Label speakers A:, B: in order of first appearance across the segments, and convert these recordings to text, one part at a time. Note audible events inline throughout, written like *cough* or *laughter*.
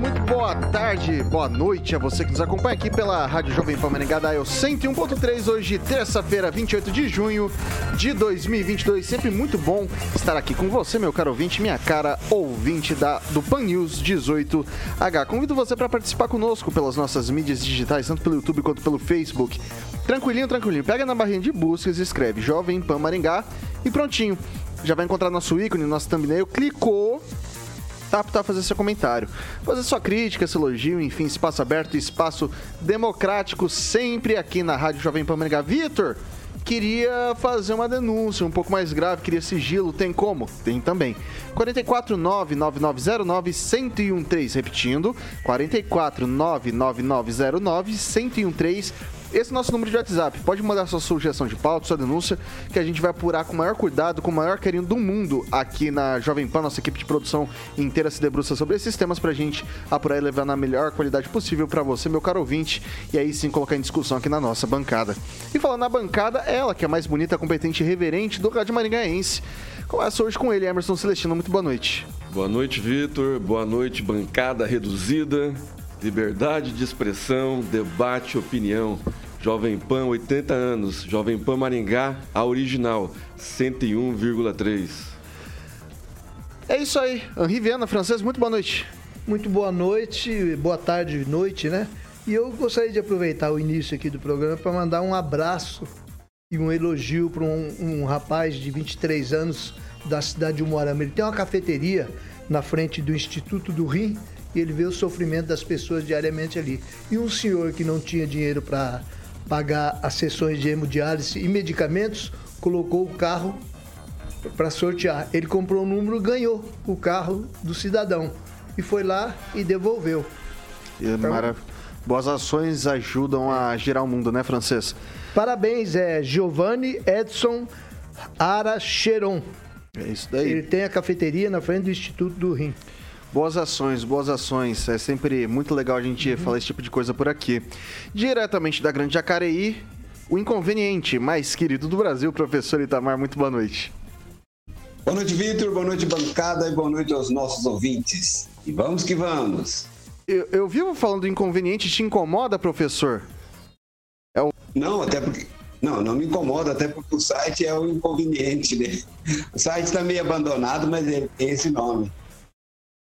A: muito boa tarde, boa noite a você que nos acompanha aqui pela Rádio Jovem Pan Maringá Dial 101.3, hoje terça-feira, 28 de junho de 2022. Sempre muito bom estar aqui com você, meu caro ouvinte, minha cara ouvinte da, do Pan News 18H. Convido você para participar conosco pelas nossas mídias digitais, tanto pelo YouTube quanto pelo Facebook. Tranquilinho, tranquilinho. Pega na barrinha de buscas, escreve Jovem Pan Maringá e prontinho. Já vai encontrar nosso ícone, nosso thumbnail, clicou apto a fazer seu comentário. Fazer sua crítica, seu elogio, enfim, espaço aberto, espaço democrático, sempre aqui na Rádio Jovem Pan Maringá. Vitor, queria fazer uma denúncia um pouco mais grave, queria sigilo, tem como? Tem também. 449-9909-1013, repetindo, 449-9909-1013, esse é o nosso número de WhatsApp. Pode mandar sua sugestão de pauta, sua denúncia, que a gente vai apurar com o maior cuidado, com o maior carinho do mundo aqui na Jovem Pan. Nossa equipe de produção inteira se debruça sobre esses temas pra gente apurar e levar na melhor qualidade possível para você, meu caro ouvinte, e aí sim colocar em discussão aqui na nossa bancada. E falando na bancada, ela que é a mais bonita, competente e reverente do Rádio Maringaense. Começa hoje com ele, Emerson Celestino. Muito boa noite.
B: Boa noite, Vitor. Boa noite, bancada reduzida. Liberdade de expressão, debate, opinião. Jovem Pan, 80 anos. Jovem Pan Maringá, a original, 101,3.
A: É isso aí. Henri Viana, francês, muito boa noite.
C: Muito boa noite, boa tarde, noite, né? E eu gostaria de aproveitar o início aqui do programa para mandar um abraço e um elogio para um, um, rapaz de 23 anos da cidade de Umuarama. Ele tem uma cafeteria na frente do Instituto do Rim e ele vê o sofrimento das pessoas diariamente ali. E um senhor que não tinha dinheiro para pagar as sessões de hemodiálise e medicamentos, colocou o carro para sortear. Ele comprou o um número, ganhou o carro do cidadão e foi lá e devolveu.
A: Então, Marav... Boas ações ajudam a girar o mundo, né, francês?
C: Parabéns, é Giovanni Edson Aracheron.
A: É isso daí.
C: Ele tem a cafeteria na frente do Instituto do Rim.
A: Boas ações, boas ações. É sempre muito legal a gente uhum. falar esse tipo de coisa por aqui. Diretamente da Grande Jacareí, o inconveniente mais querido do Brasil, professor Itamar, muito boa noite.
D: Boa noite, Vitor. Boa noite, bancada. E boa noite aos nossos ouvintes. E vamos que vamos.
A: Eu, eu vivo falando do inconveniente, te incomoda, professor?
D: É o... Não, até porque. Não, não me incomoda, até porque o site é o inconveniente, né? O site está meio abandonado, mas é esse nome.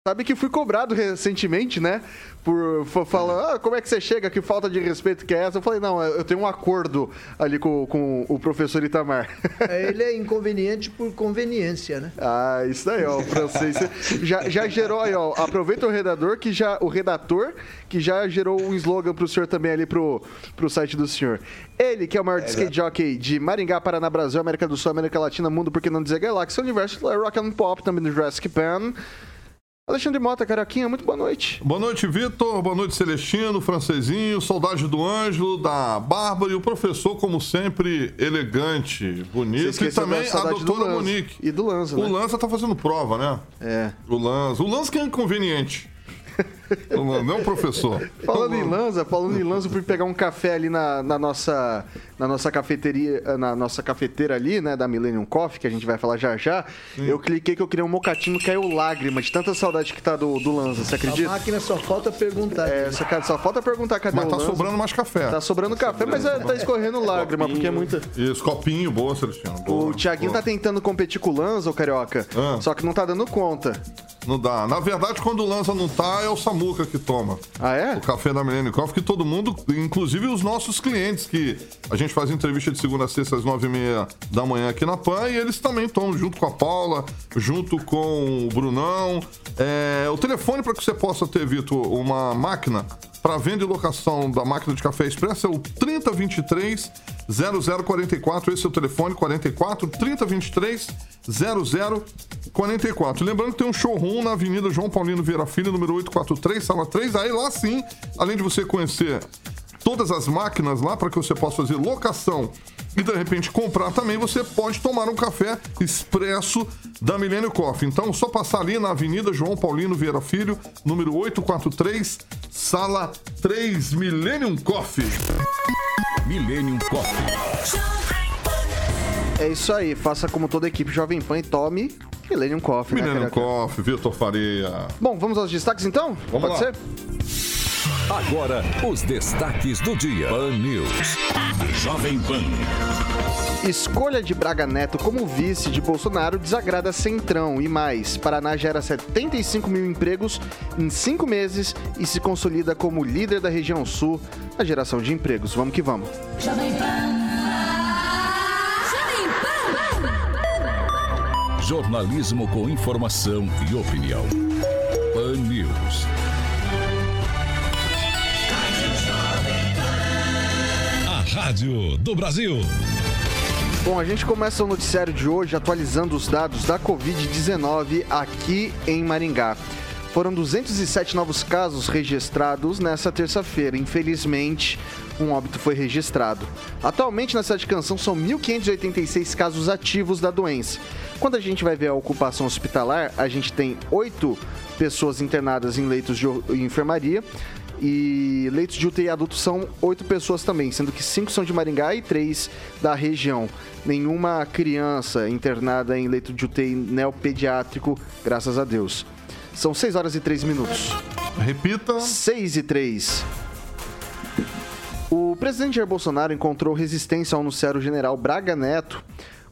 A: Sabe que fui cobrado recentemente, né? Por, falar, ah, como é que você chega? Que falta de respeito que é essa? Eu falei, não, eu tenho um acordo ali com, com o professor Itamar.
C: É, ele é inconveniente por conveniência, né?
A: Ah, isso aí, ó, o francês. já, já gerou aí, ó. Aproveita o redator que já. O redator que já gerou um slogan pro senhor também ali pro, pro site do senhor. Ele, que é o maior é, skate jockey de Maringá, Paraná, Brasil, América do Sul, América Latina, Mundo, por que não dizer Galáxia, Universo, Rock and Pop, também do Jurassic Pan. Alexandre Mota, Caraquinha, muito boa noite.
E: Boa noite, Vitor. Boa noite, Celestino, Francesinho, Saudade do Ângelo, da Bárbara e o professor, como sempre, elegante, bonito. E também a doutora Monique.
A: E do Lanza. O
E: né? Lanza tá fazendo prova, né?
A: É.
E: O Lanza. O Lanza que é inconveniente. *laughs* Não, professor.
A: Falando em Lanza, falando em Lanza, eu fui pegar um café ali na, na, nossa, na nossa cafeteria, na nossa cafeteira ali, né, da Millennium Coffee, que a gente vai falar já já. Sim. Eu cliquei que eu queria um mocatinho, caiu lágrima de tanta saudade que tá do, do Lanza, você acredita?
C: A máquina só falta perguntar.
A: É, só, só falta perguntar cadê
E: mas
A: o
E: tá Lanza. sobrando mais café.
A: Tá sobrando café, mas é, tá escorrendo lágrima, copinho. porque é muita...
E: Isso, copinho, boa, Celestino. Boa,
A: o Thiaguinho boa. tá tentando competir com o Lanza, o Carioca, ah. só que não tá dando conta.
E: Não dá. Na verdade, quando o Lanza não tá, é o Samuca que toma.
A: Ah, é?
E: O café da Millennium Coffee, que todo mundo, inclusive os nossos clientes, que a gente faz entrevista de segunda a sexta às nove e meia da manhã aqui na PAN, e eles também tomam junto com a Paula, junto com o Brunão. É, o telefone para que você possa ter, Vitor, uma máquina para venda e locação da máquina de café expresso é o 3023 0044. Esse é o telefone 44 3023 0044. Lembrando que tem um showroom na Avenida João Paulino Vieira Filho, número 843, sala 3. Aí lá sim, além de você conhecer todas as máquinas lá para que você possa fazer locação e de repente comprar também, você pode tomar um café expresso da Milênio Coffee. Então, só passar ali na Avenida João Paulino Vieira Filho, número 843, sala 3, Millennium Coffee.
F: Millennium Coffee.
A: É isso aí, faça como toda a equipe Jovem Pan e tome Millennium Coffee,
E: Millennium
A: né,
E: Coffee, Vitor Faria.
A: Bom, vamos aos destaques então?
E: Vamos
A: Pode
E: lá.
A: ser?
F: Agora, os destaques do dia. Pan News.
G: Jovem Pan.
A: Escolha de Braga Neto como vice de Bolsonaro desagrada Centrão e mais. Paraná gera 75 mil empregos em cinco meses e se consolida como líder da região sul na geração de empregos. Vamos que vamos.
H: Jovem Pan. Jovem Pan.
F: Jornalismo com informação e opinião. Pan News.
G: Rádio do Brasil.
A: Bom, a gente começa o noticiário de hoje atualizando os dados da Covid-19 aqui em Maringá. Foram 207 novos casos registrados nessa terça-feira. Infelizmente, um óbito foi registrado. Atualmente, na cidade de Canção, são 1.586 casos ativos da doença. Quando a gente vai ver a ocupação hospitalar, a gente tem oito pessoas internadas em leitos de enfermaria e leitos de UTI adultos são oito pessoas também, sendo que cinco são de Maringá e três da região. Nenhuma criança internada em leito de UTI neopediátrico, graças a Deus. São 6 horas e 3 minutos.
E: Repita.
A: 6 e 3. O presidente Jair Bolsonaro encontrou resistência ao anunciar o general Braga Neto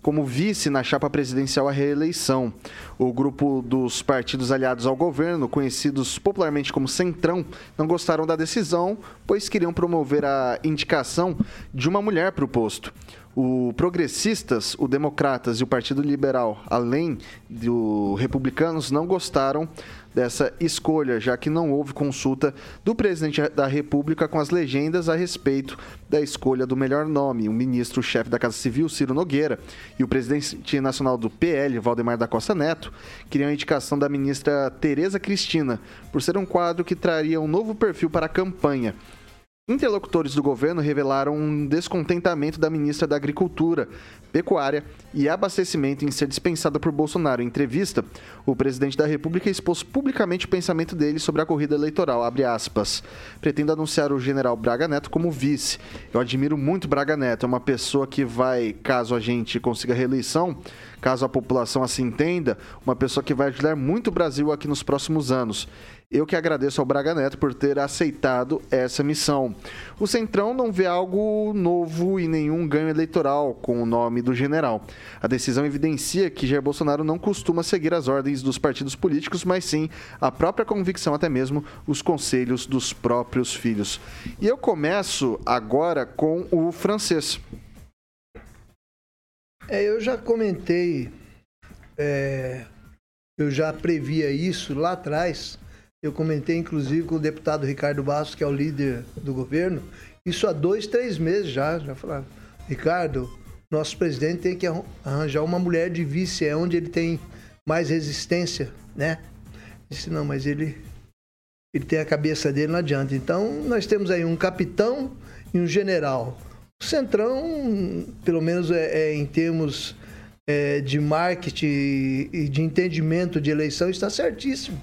A: como vice na chapa presidencial à reeleição. O grupo dos partidos aliados ao governo, conhecidos popularmente como Centrão, não gostaram da decisão, pois queriam promover a indicação de uma mulher para o posto. O Progressistas, o Democratas e o Partido Liberal, além do Republicanos, não gostaram dessa escolha, já que não houve consulta do presidente da República com as legendas a respeito da escolha do melhor nome. O ministro-chefe da Casa Civil, Ciro Nogueira, e o presidente nacional do PL, Valdemar da Costa Neto, queriam a indicação da ministra Tereza Cristina, por ser um quadro que traria um novo perfil para a campanha. Interlocutores do governo revelaram um descontentamento da ministra da Agricultura, Pecuária e Abastecimento em ser dispensada por Bolsonaro. Em entrevista, o presidente da República expôs publicamente o pensamento dele sobre a corrida eleitoral. Pretendo anunciar o general Braga Neto como vice. Eu admiro muito Braga Neto. É uma pessoa que vai, caso a gente consiga reeleição, caso a população assim entenda, uma pessoa que vai ajudar muito o Brasil aqui nos próximos anos. Eu que agradeço ao Braga Neto por ter aceitado essa missão. O Centrão não vê algo novo e nenhum ganho eleitoral com o nome do general. A decisão evidencia que Jair Bolsonaro não costuma seguir as ordens dos partidos políticos, mas sim a própria convicção, até mesmo os conselhos dos próprios filhos. E eu começo agora com o francês.
C: É, eu já comentei, é, eu já previa isso lá atrás. Eu comentei, inclusive, com o deputado Ricardo Bastos, que é o líder do governo, isso há dois, três meses já. Já falaram, Ricardo, nosso presidente tem que arranjar uma mulher de vice, é onde ele tem mais resistência, né? Disse, não, mas ele, ele tem a cabeça dele, não adianta. Então, nós temos aí um capitão e um general. O Centrão, pelo menos é, é em termos é, de marketing e de entendimento de eleição, está certíssimo.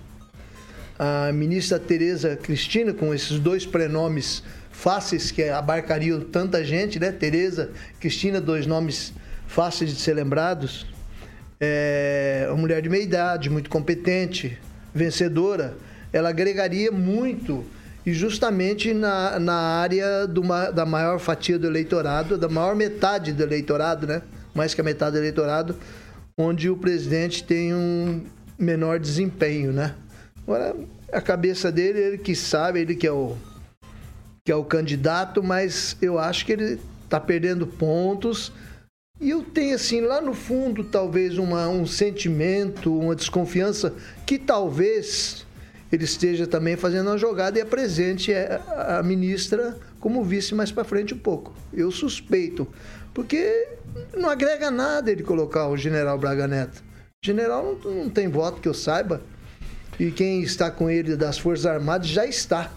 C: A ministra Tereza Cristina, com esses dois prenomes fáceis que abarcariam tanta gente, né? Tereza, Cristina, dois nomes fáceis de ser lembrados. É uma mulher de meia idade, muito competente, vencedora. Ela agregaria muito e justamente na, na área do, da maior fatia do eleitorado, da maior metade do eleitorado, né? mais que a metade do eleitorado, onde o presidente tem um, menor desempenho, né? Agora, a cabeça dele, ele que sabe, ele que é o, que é o candidato, mas eu acho que ele está perdendo pontos. E eu tenho, assim, lá no fundo, talvez uma, um sentimento, uma desconfiança que talvez ele esteja também fazendo uma jogada e apresente a ministra como vice mais para frente um pouco. Eu suspeito, porque não agrega nada ele colocar o general Braga Neto. General não, não tem voto que eu saiba. E quem está com ele das Forças Armadas já está.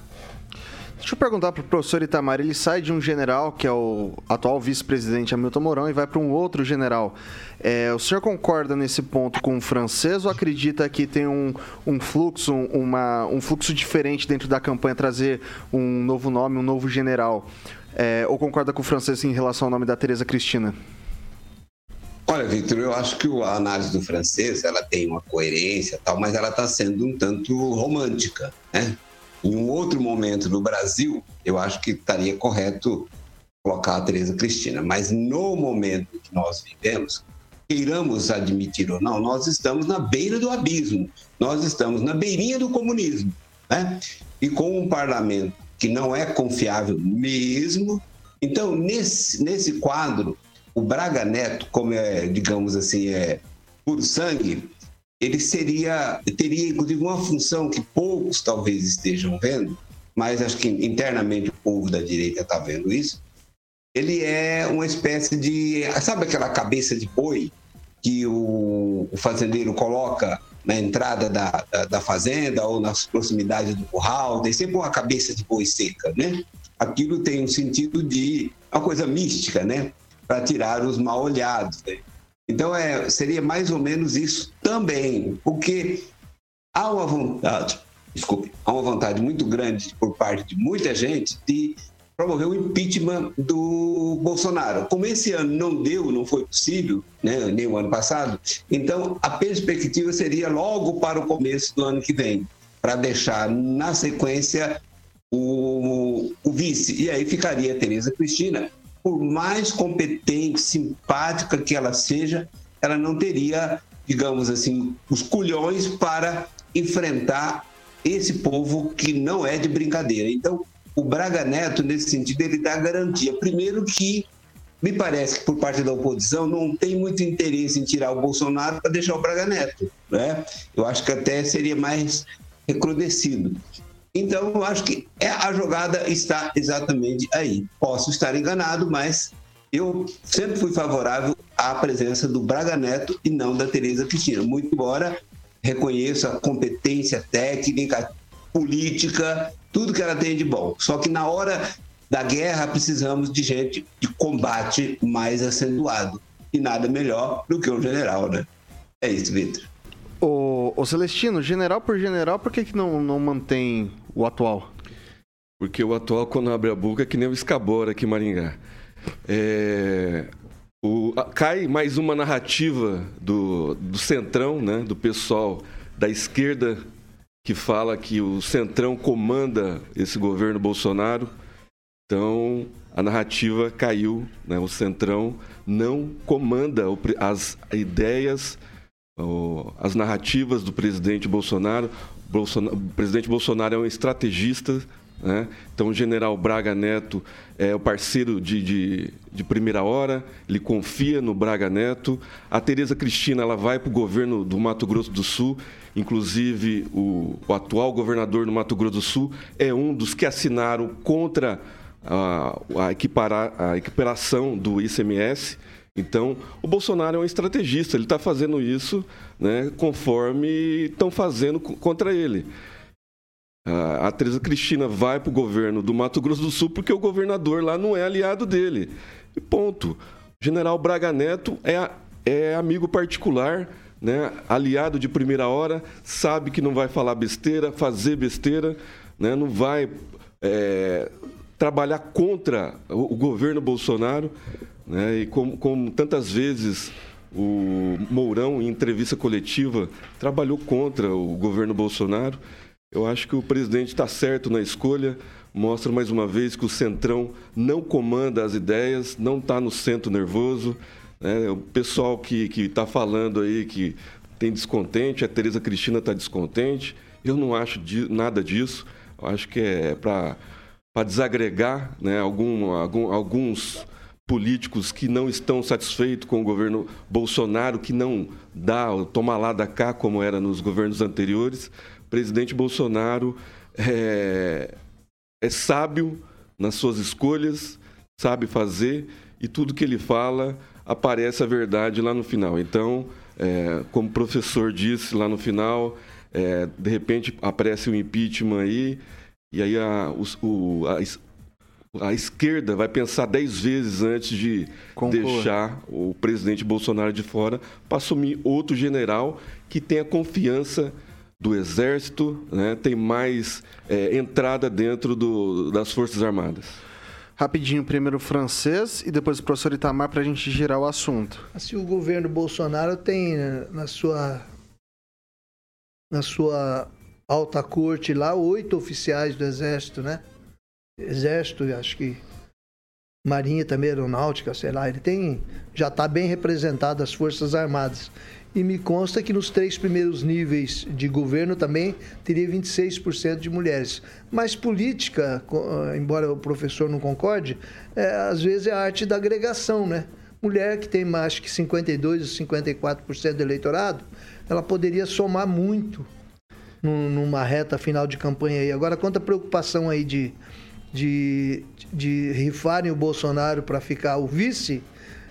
A: Deixa eu perguntar para o professor Itamar. Ele sai de um general, que é o atual vice-presidente Hamilton Mourão, e vai para um outro general. É, o senhor concorda nesse ponto com o francês ou acredita que tem um, um fluxo, uma, um fluxo diferente dentro da campanha, trazer um novo nome, um novo general? É, ou concorda com o francês em relação ao nome da Tereza Cristina?
D: Olha, Victor, eu acho que a análise do francês ela tem uma coerência tal, mas ela está sendo um tanto romântica, né? Em um outro momento no Brasil, eu acho que estaria correto colocar a Tereza Cristina, mas no momento que nós vivemos, queiramos admitir ou não, nós estamos na beira do abismo, nós estamos na beirinha do comunismo, né? E com um parlamento que não é confiável mesmo, então nesse nesse quadro o Braga Neto, como é, digamos assim, é puro sangue, ele seria, teria inclusive uma função que poucos talvez estejam vendo, mas acho que internamente o povo da direita está vendo isso. Ele é uma espécie de, sabe aquela cabeça de boi que o, o fazendeiro coloca na entrada da, da, da, fazenda ou nas proximidades do curral, tem sempre uma cabeça de boi seca, né? Aquilo tem um sentido de uma coisa mística, né? Para tirar os mal olhados. Né? Então, é, seria mais ou menos isso também, porque há uma vontade, desculpe, há uma vontade muito grande por parte de muita gente de promover o impeachment do Bolsonaro. Como esse ano não deu, não foi possível, né, nem o ano passado, então a perspectiva seria logo para o começo do ano que vem, para deixar na sequência o, o vice. E aí ficaria Tereza Cristina, por mais competente, simpática que ela seja, ela não teria, digamos assim, os culhões para enfrentar esse povo que não é de brincadeira. Então, o Braga Neto, nesse sentido, ele dá garantia. Primeiro que me parece que por parte da oposição não tem muito interesse em tirar o Bolsonaro para deixar o Braga Neto. Né? Eu acho que até seria mais recrudescido. Então, eu acho que é, a jogada está exatamente aí. Posso estar enganado, mas eu sempre fui favorável à presença do Braga Neto e não da Tereza Cristina. Muito embora reconheça a competência técnica, política, tudo que ela tem de bom. Só que na hora da guerra precisamos de gente de combate mais acentuado. E nada melhor do que um general, né? É isso, Vitor.
A: Ô, Celestino, general por general, por que, que não, não mantém o atual?
B: Porque o atual, quando abre a boca, é que nem o escabora aqui em Maringá. É, o, cai mais uma narrativa do, do centrão, né, do pessoal da esquerda, que fala que o centrão comanda esse governo Bolsonaro. Então, a narrativa caiu, né, o centrão não comanda as ideias as narrativas do presidente Bolsonaro. Bolsonaro. O presidente Bolsonaro é um estrategista, né? então o general Braga Neto é o parceiro de, de, de, primeira hora, ele confia no Braga Neto. A Tereza Cristina ela vai para o governo do Mato Grosso do Sul, inclusive o, o, atual governador do Mato Grosso do Sul é um dos que assinaram contra a, a, a equiparação do ICMS. Então, o Bolsonaro é um estrategista, ele está fazendo isso né, conforme estão fazendo contra ele. A Teresa Cristina vai para o governo do Mato Grosso do Sul porque o governador lá não é aliado dele. E ponto. General Braga Neto é, é amigo particular, né, aliado de primeira hora, sabe que não vai falar besteira, fazer besteira, né, não vai é, trabalhar contra o, o governo Bolsonaro. Né? E como, como tantas vezes o Mourão, em entrevista coletiva, trabalhou contra o governo Bolsonaro, eu acho que o presidente está certo na escolha, mostra mais uma vez que o Centrão não comanda as ideias, não está no centro nervoso. Né? O pessoal que está falando aí que tem descontente, a Tereza Cristina está descontente. Eu não acho di- nada disso. Eu acho que é para desagregar né, algum, algum- alguns políticos que não estão satisfeitos com o governo Bolsonaro, que não dá o toma lá da cá como era nos governos anteriores. O presidente Bolsonaro é, é sábio nas suas escolhas, sabe fazer e tudo que ele fala aparece a verdade lá no final. Então, é, como o professor disse lá no final, é, de repente aparece o impeachment aí e aí a, o- a a esquerda vai pensar dez vezes antes de
A: Concordo.
B: deixar o presidente Bolsonaro de fora para assumir outro general que tenha confiança do exército, né, tem mais é, entrada dentro do- das Forças Armadas.
A: Rapidinho, primeiro o francês e depois o professor Itamar para a gente girar o assunto.
C: Assim, o governo Bolsonaro tem né, na sua na sua alta corte lá oito oficiais do exército, né? Exército, acho que Marinha também, Aeronáutica, sei lá. Ele tem já está bem representado as Forças Armadas. E me consta que nos três primeiros níveis de governo também teria 26% de mulheres. Mas política, ah, embora o professor não concorde, é, às vezes é a arte da agregação, né? Mulher que tem mais que 52% ou 54% do eleitorado, ela poderia somar muito num- numa reta final de campanha aí. Agora, quanto à preocupação aí de, de, de rifarem o Bolsonaro para ficar o vice,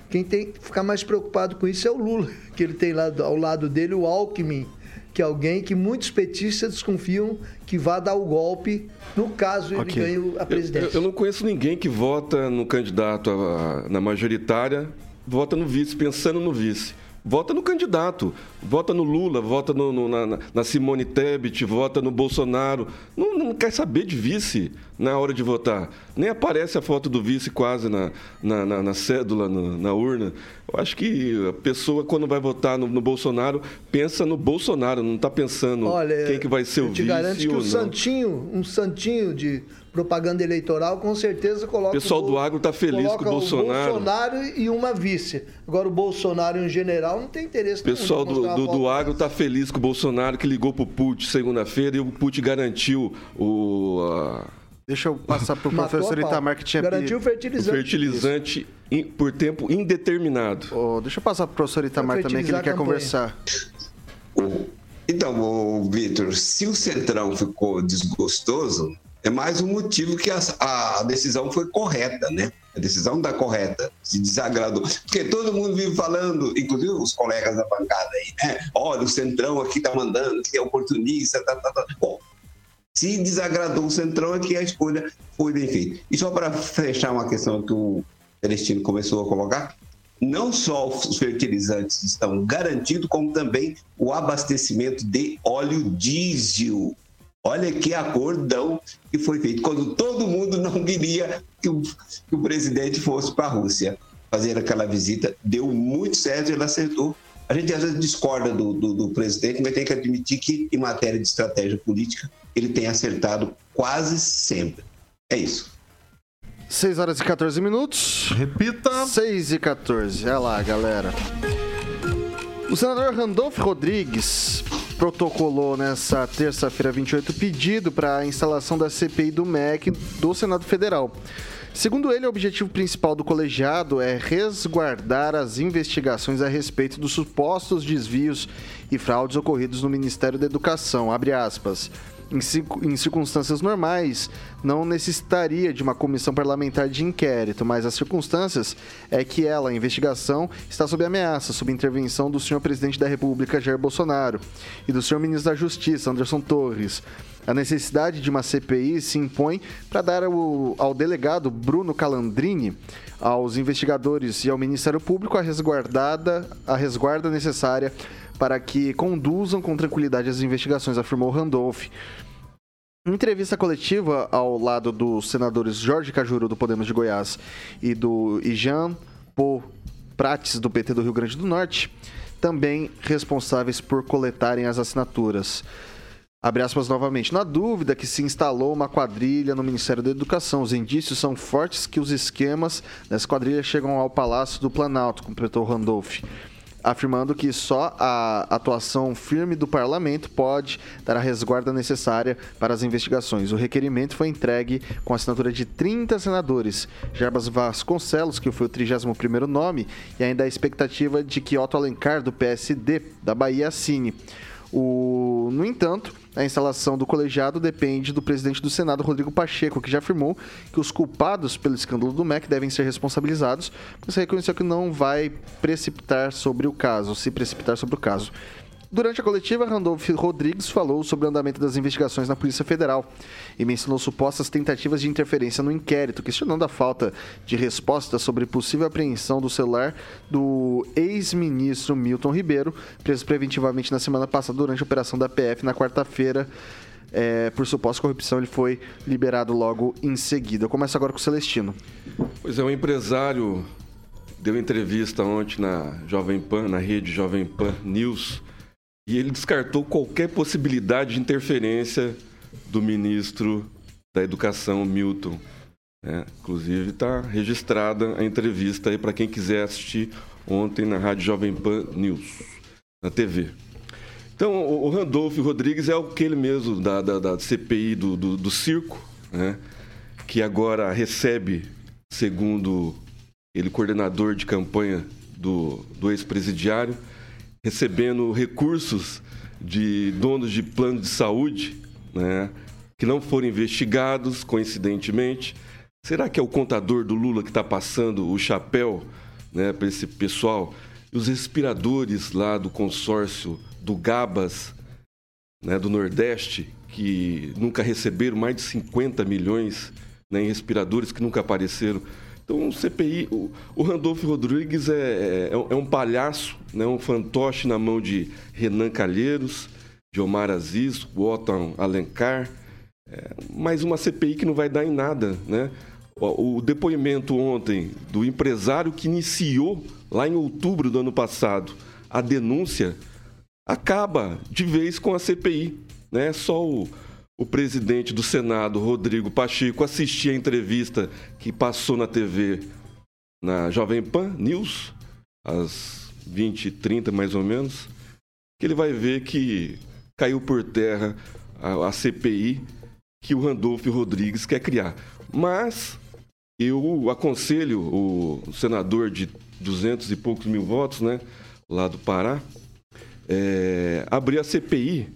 C: quem tem que ficar mais preocupado com isso é o Lula, *laughs* que ele tem lá ao lado dele o Alckmin, que é alguém que muitos petistas desconfiam que vá dar o golpe no caso ele
A: Ok.
C: ganhe a presidência.
B: eu- eu não conheço ninguém que vota no candidato a- na majoritária, vota no vice, pensando no vice. Vota no candidato, vota no Lula, vota no- no- na, na Simone Tebet, vota no Bolsonaro. Não, não quer saber de vice na hora de votar. Nem aparece a foto do vice quase na, na, na- na cédula, na, na urna. Eu acho que a pessoa, quando vai votar no, no Bolsonaro, pensa no Bolsonaro, não está pensando
C: Olha,
B: quem que vai ser o
C: eu te
B: vice
C: garanto que o
B: não.
C: santinho, um santinho de propaganda eleitoral, com certeza coloca
B: O pessoal
C: Bol-
B: do agro tá feliz com o Bolsonaro.
C: O Bolsonaro e uma vice. Agora o Bolsonaro e um general não tem interesse
B: O pessoal do, do, do agro
C: dessa.
B: tá feliz com o Bolsonaro, que ligou pro Putin segunda-feira e o Putin garantiu o, a-
A: Deixa eu passar pro
C: Matou
A: professor. Itamar que tinha
C: Garantiu o
A: pedido.
B: o
C: fertilizante.
B: fertilizante in- por tempo indeterminado.
A: Ô, deixa eu passar pro professor Itamar também, que ele quer conversar.
D: O- Então, o Vitor, se o Centrão ficou desgostoso, é mais um motivo que a, a decisão foi correta, né? A decisão da correta, se desagradou. Porque todo mundo vive falando, inclusive os colegas da bancada aí, né? Olha, o Centrão aqui tá mandando, que é oportunista, tá, tá, tá. Bom, se desagradou o Centrão, é que a escolha foi bem feita. E só para fechar uma questão que o Celestino começou a colocar, não só os fertilizantes estão garantidos, como também o abastecimento de óleo diesel. Olha que acordão que foi feito, quando todo mundo não queria que o, que o presidente fosse para a Rússia fazer aquela visita. Deu muito certo, ele acertou. A gente às vezes discorda do, do, do presidente, mas tem que admitir que, em matéria de estratégia política, ele tem acertado quase sempre. É isso.
A: 6 horas e 14 minutos.
E: Repita.
A: 6 e 14. Olha lá, galera. O senador Randolph Rodrigues protocolou nessa terça-feira 28 pedido para a instalação da CPI do MEC do Senado Federal. Segundo ele, o objetivo principal do colegiado é resguardar as investigações a respeito dos supostos desvios e fraudes ocorridos no Ministério da Educação. Em circunstâncias normais, não necessitaria de uma comissão parlamentar de inquérito, mas as circunstâncias é que ela, a investigação, está sob ameaça, sob intervenção do senhor presidente da República, Jair Bolsonaro, e do senhor ministro da Justiça, Anderson Torres. A necessidade de uma CPI se impõe para dar ao, ao delegado Bruno Calandrini, aos investigadores e ao Ministério Público a resguardada, a resguarda necessária para que conduzam com tranquilidade as investigações, afirmou Randolph. Em entrevista coletiva ao lado dos senadores Jorge Cajuru, do Podemos de Goiás, e do Ijan Po Prates, do PT do Rio Grande do Norte, também responsáveis por coletarem as assinaturas. Abre aspas novamente. Na dúvida que se instalou uma quadrilha no Ministério da Educação, os indícios são fortes que os esquemas dessa quadrilha chegam ao Palácio do Planalto, completou Randolph. Afirmando que só a atuação firme do parlamento pode dar a resguarda necessária para as investigações. O requerimento foi entregue com assinatura de 30 senadores. Jarbas Vasconcelos, que foi o 31º nome, e ainda a expectativa de que Otto Alencar, do PSD da Bahia, assine. O... No entanto, a instalação do colegiado depende do presidente do Senado, Rodrigo Pacheco, que já afirmou que os culpados pelo escândalo do MEC devem ser responsabilizados, mas reconheceu que não vai precipitar sobre o caso, se precipitar sobre o caso. Durante a coletiva, Randolph Rodrigues falou sobre o andamento das investigações na Polícia Federal e mencionou supostas tentativas de interferência no inquérito, questionando a falta de resposta sobre possível apreensão do celular do ex-ministro Milton Ribeiro, preso preventivamente na semana passada durante a operação da PF na quarta-feira. É, por suposta corrupção, ele foi liberado logo em seguida. Eu começo agora com o Celestino.
B: Pois é, um empresário deu entrevista ontem na Jovem Pan, na rede Jovem Pan News, e ele descartou qualquer possibilidade de interferência do ministro da Educação, Milton. É, inclusive está registrada a entrevista aí para quem quiser assistir ontem na Rádio Jovem Pan News, na TV. Então, o Randolfo Rodrigues é aquele mesmo da, da, da CPI do, do, do circo, né, que agora recebe, segundo ele, coordenador de campanha do, do ex-presidiário, recebendo recursos de donos de plano de saúde, né, que não foram investigados, coincidentemente. Será que é o contador do Lula que está passando o chapéu né, para esse pessoal? E os respiradores lá do consórcio do Gabas, né, do Nordeste, que nunca receberam mais de 50 milhões né, em respiradores que nunca apareceram. Então, o CPI, o, o Randolfo Rodrigues é, é, é, um palhaço, né, um fantoche na mão de Renan Calheiros, de Omar Aziz, Otton Alencar, é, mais uma CPI que não vai dar em nada. Né? O, o depoimento ontem do empresário que iniciou, lá em outubro do ano passado, a denúncia, acaba de vez com a CPI. Né? Só o, o presidente do Senado, Rodrigo Pacheco, assistir a entrevista que passou na TV, na Jovem Pan News, às 20h30 mais ou menos, que ele vai ver que caiu por terra a, a CPI que o Randolfo Rodrigues quer criar. Mas eu aconselho o senador de 200 e poucos mil votos, né, lá do Pará, é, abrir a CPI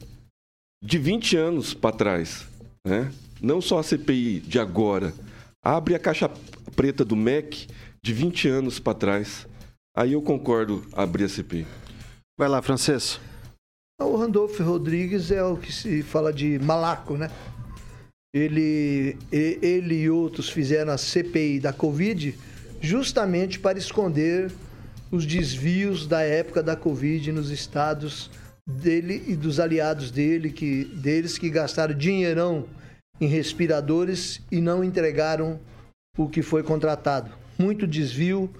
B: de 20 anos para trás, né? Não só a CPI de agora. Abre a caixa preta do MEC de 20 anos para trás. Aí eu concordo abrir a CPI.
A: Vai lá, Francês.
C: O Randolfo Rodrigues é o que se fala de malaco, né? Ele, ele e outros fizeram a CPI da Covid justamente para esconder os desvios da época da Covid nos estados dele e dos aliados dele, que, deles que gastaram dinheirão em respiradores e não entregaram o que foi contratado. Muito desvio,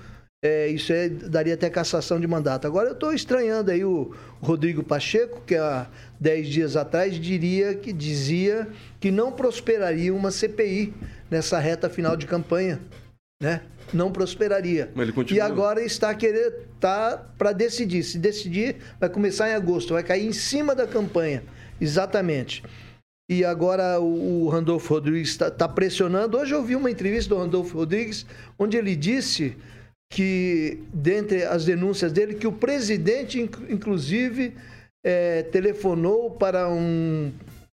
C: é, isso é, daria até cassação de mandato. Agora eu estou estranhando aí o Rodrigo Pacheco, que há 10 dias atrás diria que dizia que não prosperaria uma CPI nessa reta final de campanha, né? Não prosperaria. E agora está querendo tá para decidir. Se decidir, vai começar em agosto, vai cair em cima da campanha. Exatamente. E agora o, o Randolfo Rodrigues está tá pressionando. Hoje eu vi uma entrevista do Randolfo Rodrigues onde ele disse que, dentre as denúncias dele, que o presidente, inclusive, é, telefonou para um,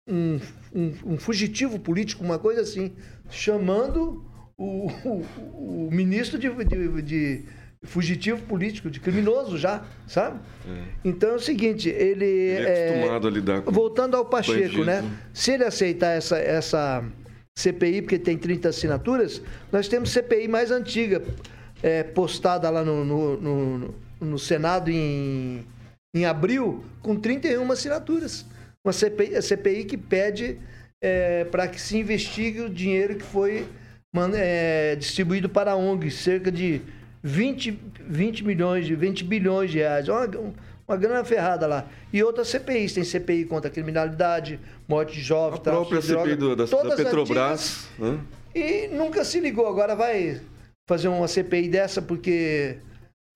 C: um, um, um fugitivo político, uma coisa assim, chamando o, o, o ministro de, de, de, fugitivo político, de criminoso já, sabe? É. Então é o seguinte, ele, ele
B: é acostumado é, a lidar com
C: voltando ao Pacheco, bandido. né? Se ele aceitar essa essa CPI, porque tem 30 assinaturas, nós temos CPI mais antiga, é, postada lá no, no, no, no Senado em, em abril, com 31 assinaturas. Uma CPI, CPI que pede é, para que se investigue o dinheiro que foi é, distribuído para a ONG, cerca de 20, 20 milhões, de 20 bilhões de reais. Uma, uma grana ferrada lá. E outras CPIs, tem CPI contra a criminalidade, morte de jovens,
B: a própria CPI do, da, da Petrobras.
C: Antigas, né? E nunca se ligou. Agora vai fazer uma CPI dessa porque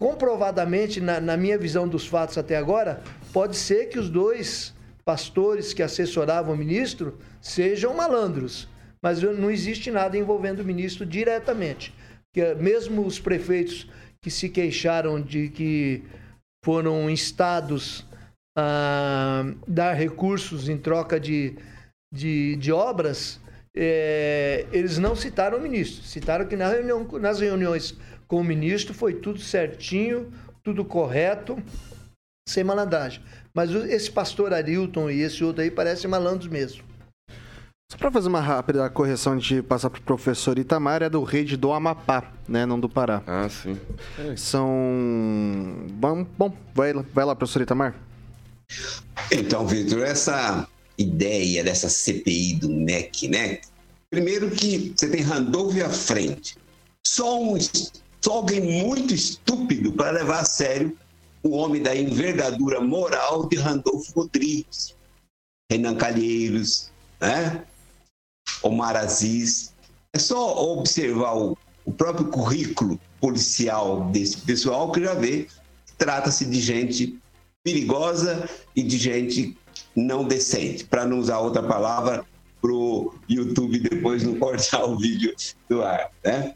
C: comprovadamente, na, na minha visão dos fatos até agora, pode ser que os dois pastores que assessoravam o ministro sejam malandros. Mas não existe nada envolvendo o ministro diretamente. Que mesmo os prefeitos que se queixaram de que foram instados a dar recursos em troca de, de, de obras, é, eles não citaram o ministro. Citaram que na reunião, nas reuniões com o ministro foi tudo certinho, tudo correto, sem malandragem. Mas esse pastor Arilton e esse outro aí parecem malandros mesmo.
A: Só para fazer uma rápida correção de passar para o professor Itamar, é do rei do Amapá, né? Não do Pará.
B: Ah, sim.
A: É. São. Bom, bom vai, lá, vai lá, professor Itamar.
D: Então, Vitor, essa ideia dessa CPI do MEC, né? Primeiro que você tem Randolph à frente. Só, um, só alguém muito estúpido para levar a sério o homem da envergadura moral de Randolfo Rodrigues, Renan Calheiros, né? Omar Aziz. É só observar o, o próprio currículo policial desse pessoal que já vê que trata-se de gente perigosa e de gente não decente, para não usar outra palavra para o YouTube depois não *laughs* cortar o vídeo do ar. Né?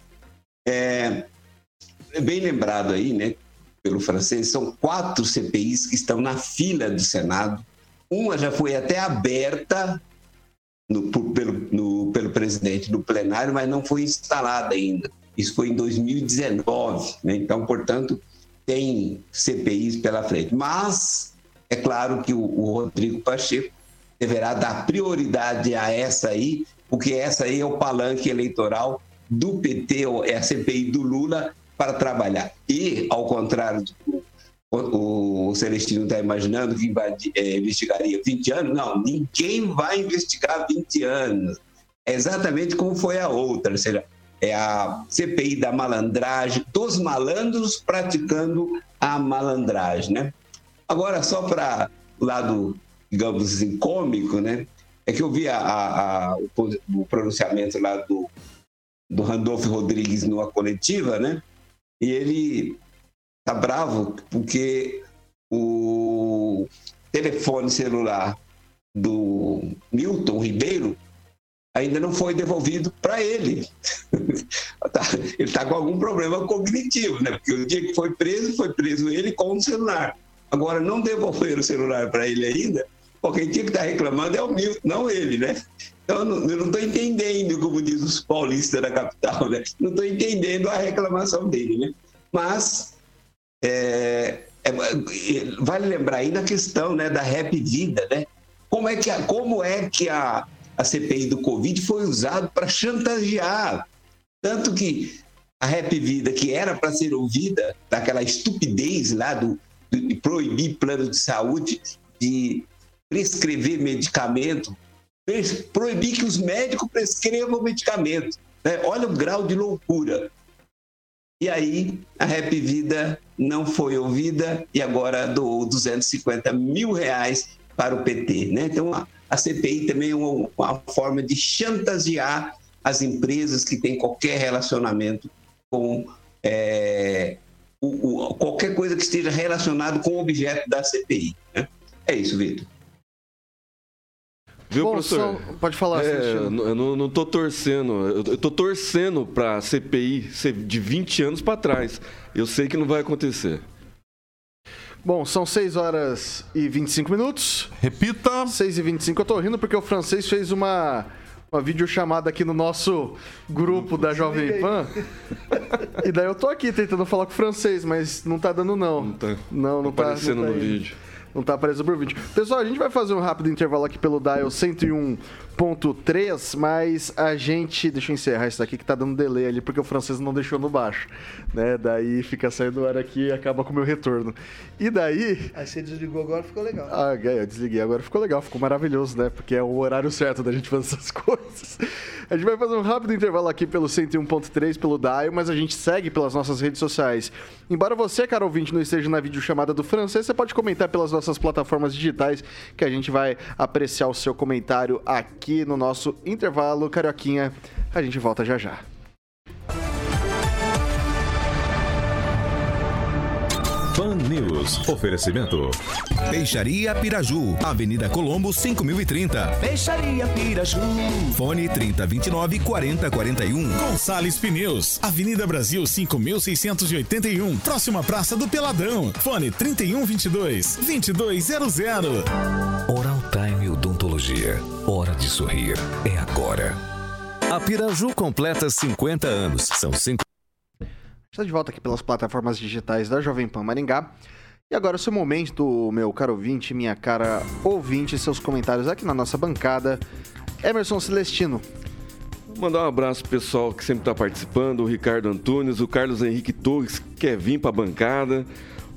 D: É, é bem lembrado aí, né, pelo francês, são quatro CPIs que estão na fila do Senado. Uma já foi até aberta no, pelo, no, pelo presidente do plenário, mas não foi instalada ainda. Isso foi em 2019, né? então, portanto, tem CPIs pela frente. Mas é claro que o, o Rodrigo Pacheco deverá dar prioridade a essa aí, porque essa aí é o palanque eleitoral do PT, é a CPI do Lula, para trabalhar. E, ao contrário do o, Celestino está imaginando que é, investigaria 20 anos, não, ninguém vai investigar 20 anos. É exatamente como foi a outra, ou seja, é a CPI da malandragem, dos malandros praticando a malandragem, né? Agora, só para o lado, digamos assim, cômico, né? É que eu vi a, a, a, o, pronunciamento lá do, do Randolfo Rodrigues numa coletiva, né? E ele tá bravo porque o telefone celular do Milton Ribeiro ainda não foi devolvido para *laughs* ele. Tá, ele está com algum problema cognitivo, né? Porque o dia que foi preso, foi preso ele com o celular. Agora, não devolver o celular para ele ainda, porque quem tinha que estar tá reclamando é o Milton, não ele, né? Então, eu não estou entendendo, como diz os paulistas da capital, né? Não estou entendendo a reclamação dele, né? Mas, é, é, vale lembrar ainda a questão né, da Rap Vida, né? Como é que a, como é que a, a CPI do Covid foi usada para chantagear? Tanto que a Rap Vida, que era para ser ouvida, daquela estupidez lá do, de proibir plano de saúde, de prescrever medicamento, proibir que os médicos prescrevam medicamento. Né? Olha o grau de loucura. E aí a Rap Vida não foi ouvida e agora doou 250 mil reais para o PT. Né? Então a, CPI também é uma, uma, forma de chantagear as empresas que têm qualquer relacionamento com é, o, o, qualquer coisa que esteja relacionado com o objeto da CPI. Né? É isso, Vitor.
B: Viu, Bom, professor?
A: Só... Pode falar,
B: é, Eu não, não tô torcendo. Eu tô torcendo para a CPI ser de 20 anos para trás. Eu sei que não vai acontecer.
A: Bom, são 6 horas e 25 minutos.
E: Repita.
A: 6 e 25. Eu tô rindo porque o francês fez uma, uma videochamada aqui no nosso grupo da Jovem Pan. e daí eu tô aqui tentando falar com o francês, mas não tá dando não.
B: Não tá.
A: Não, não,
B: tá,
A: aparecendo
B: tá no vídeo.
A: Não tá aparecendo por vídeo. Pessoal, a gente vai fazer um rápido intervalo aqui pelo Dial 101.3, mas a gente. Deixa eu encerrar isso daqui que tá dando delay ali, porque o francês não deixou no baixo. Né? Daí fica saindo o ar aqui e acaba com o meu retorno. E daí.
C: Aí você desligou agora ficou legal.
A: Ah, é, eu desliguei agora ficou legal, ficou maravilhoso, né? Porque é o horário certo da gente fazer essas *laughs* coisas. A gente vai fazer um rápido intervalo aqui pelo 101.3, pelo Dial, mas a gente segue pelas nossas redes sociais. Embora você, cara ouvinte, não esteja na videochamada do francês, você pode comentar pelas nossas plataformas digitais, que a gente vai apreciar o seu comentário aqui no nosso intervalo. Carioquinha, a gente volta já já.
G: Pan News. Oferecimento.
I: Peixaria Piraju, Avenida Colombo, 5030.
J: Peixaria Piraju.
I: Fone 3029 4041.
K: Gonçalves Pneus, Avenida Brasil 5681, próxima Praça do Peladão. Fone 3122 2200.
L: Oral Time Odontologia. Hora de sorrir. É agora.
M: A Piraju completa 50 anos. São cinco.
A: Está de volta aqui pelas plataformas digitais da Jovem Pan Maringá. E agora é o seu momento, meu caro ouvinte, minha cara ouvinte, seus comentários aqui na nossa bancada. Emerson Celestino.
B: Vou mandar um abraço pro pessoal que sempre está participando, o Ricardo Antunes, o Carlos Henrique Torres, que quer vir para a bancada,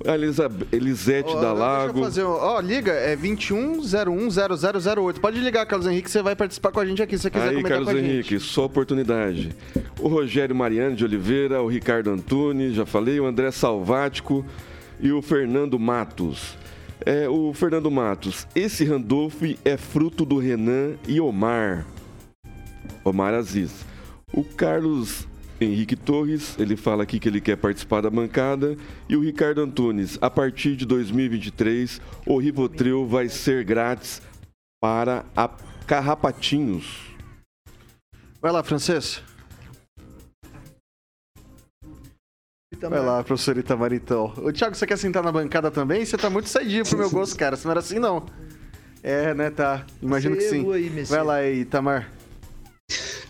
B: a Elisa, Elisete
A: Ó,
B: da
A: Deixa
B: Lago.
A: eu fazer. Ó, liga, é 21010008. Pode ligar, Carlos Henrique, você vai participar com a gente aqui se você quiser
B: Aí,
A: comentar
B: Carlos
A: com a gente.
B: Henrique, sua oportunidade. O Rogério Mariano de Oliveira, o Ricardo Antunes, já falei, o André Salvático e o Fernando Matos. É, o Fernando Matos, esse Randolph é fruto do Renan e Omar. Omar Aziz. O Carlos Henrique Torres, ele fala aqui que ele quer participar da bancada. E o Ricardo Antunes, a partir de 2023, o Rivotril vai ser grátis para a Carrapatinhos.
A: Vai lá, francês. Vai lá, professor Itamar, então. Ô, Thiago, você quer sentar na bancada também? Você tá muito saidinho pro meu gosto, cara. Você não era assim, não. É, né, tá. Imagino que
C: Você
A: sim.
C: errou aí.
A: Vai lá aí, Itamar.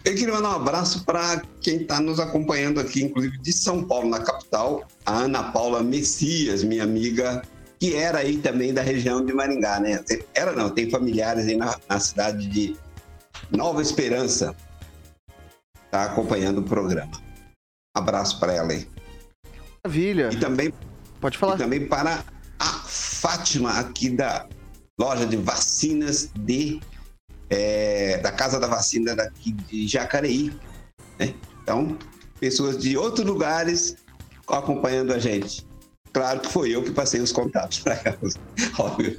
D: Eu queria mandar um abraço para quem está nos acompanhando aqui, inclusive de São Paulo, na capital, a Ana Paula Messias, minha amiga, que era aí também da região de Maringá, né? Era não, tem familiares aí na, na cidade de Nova Esperança, tá acompanhando o programa. Abraço para ela aí.
A: Maravilha.
D: E também,
A: Pode falar.
D: E também para a Fátima, aqui da loja de vacinas de é, da Casa da Vacina daqui de Jacareí. né? Então, pessoas de outros lugares acompanhando a gente. Claro que foi eu que passei os contatos para elas. *laughs* Óbvio.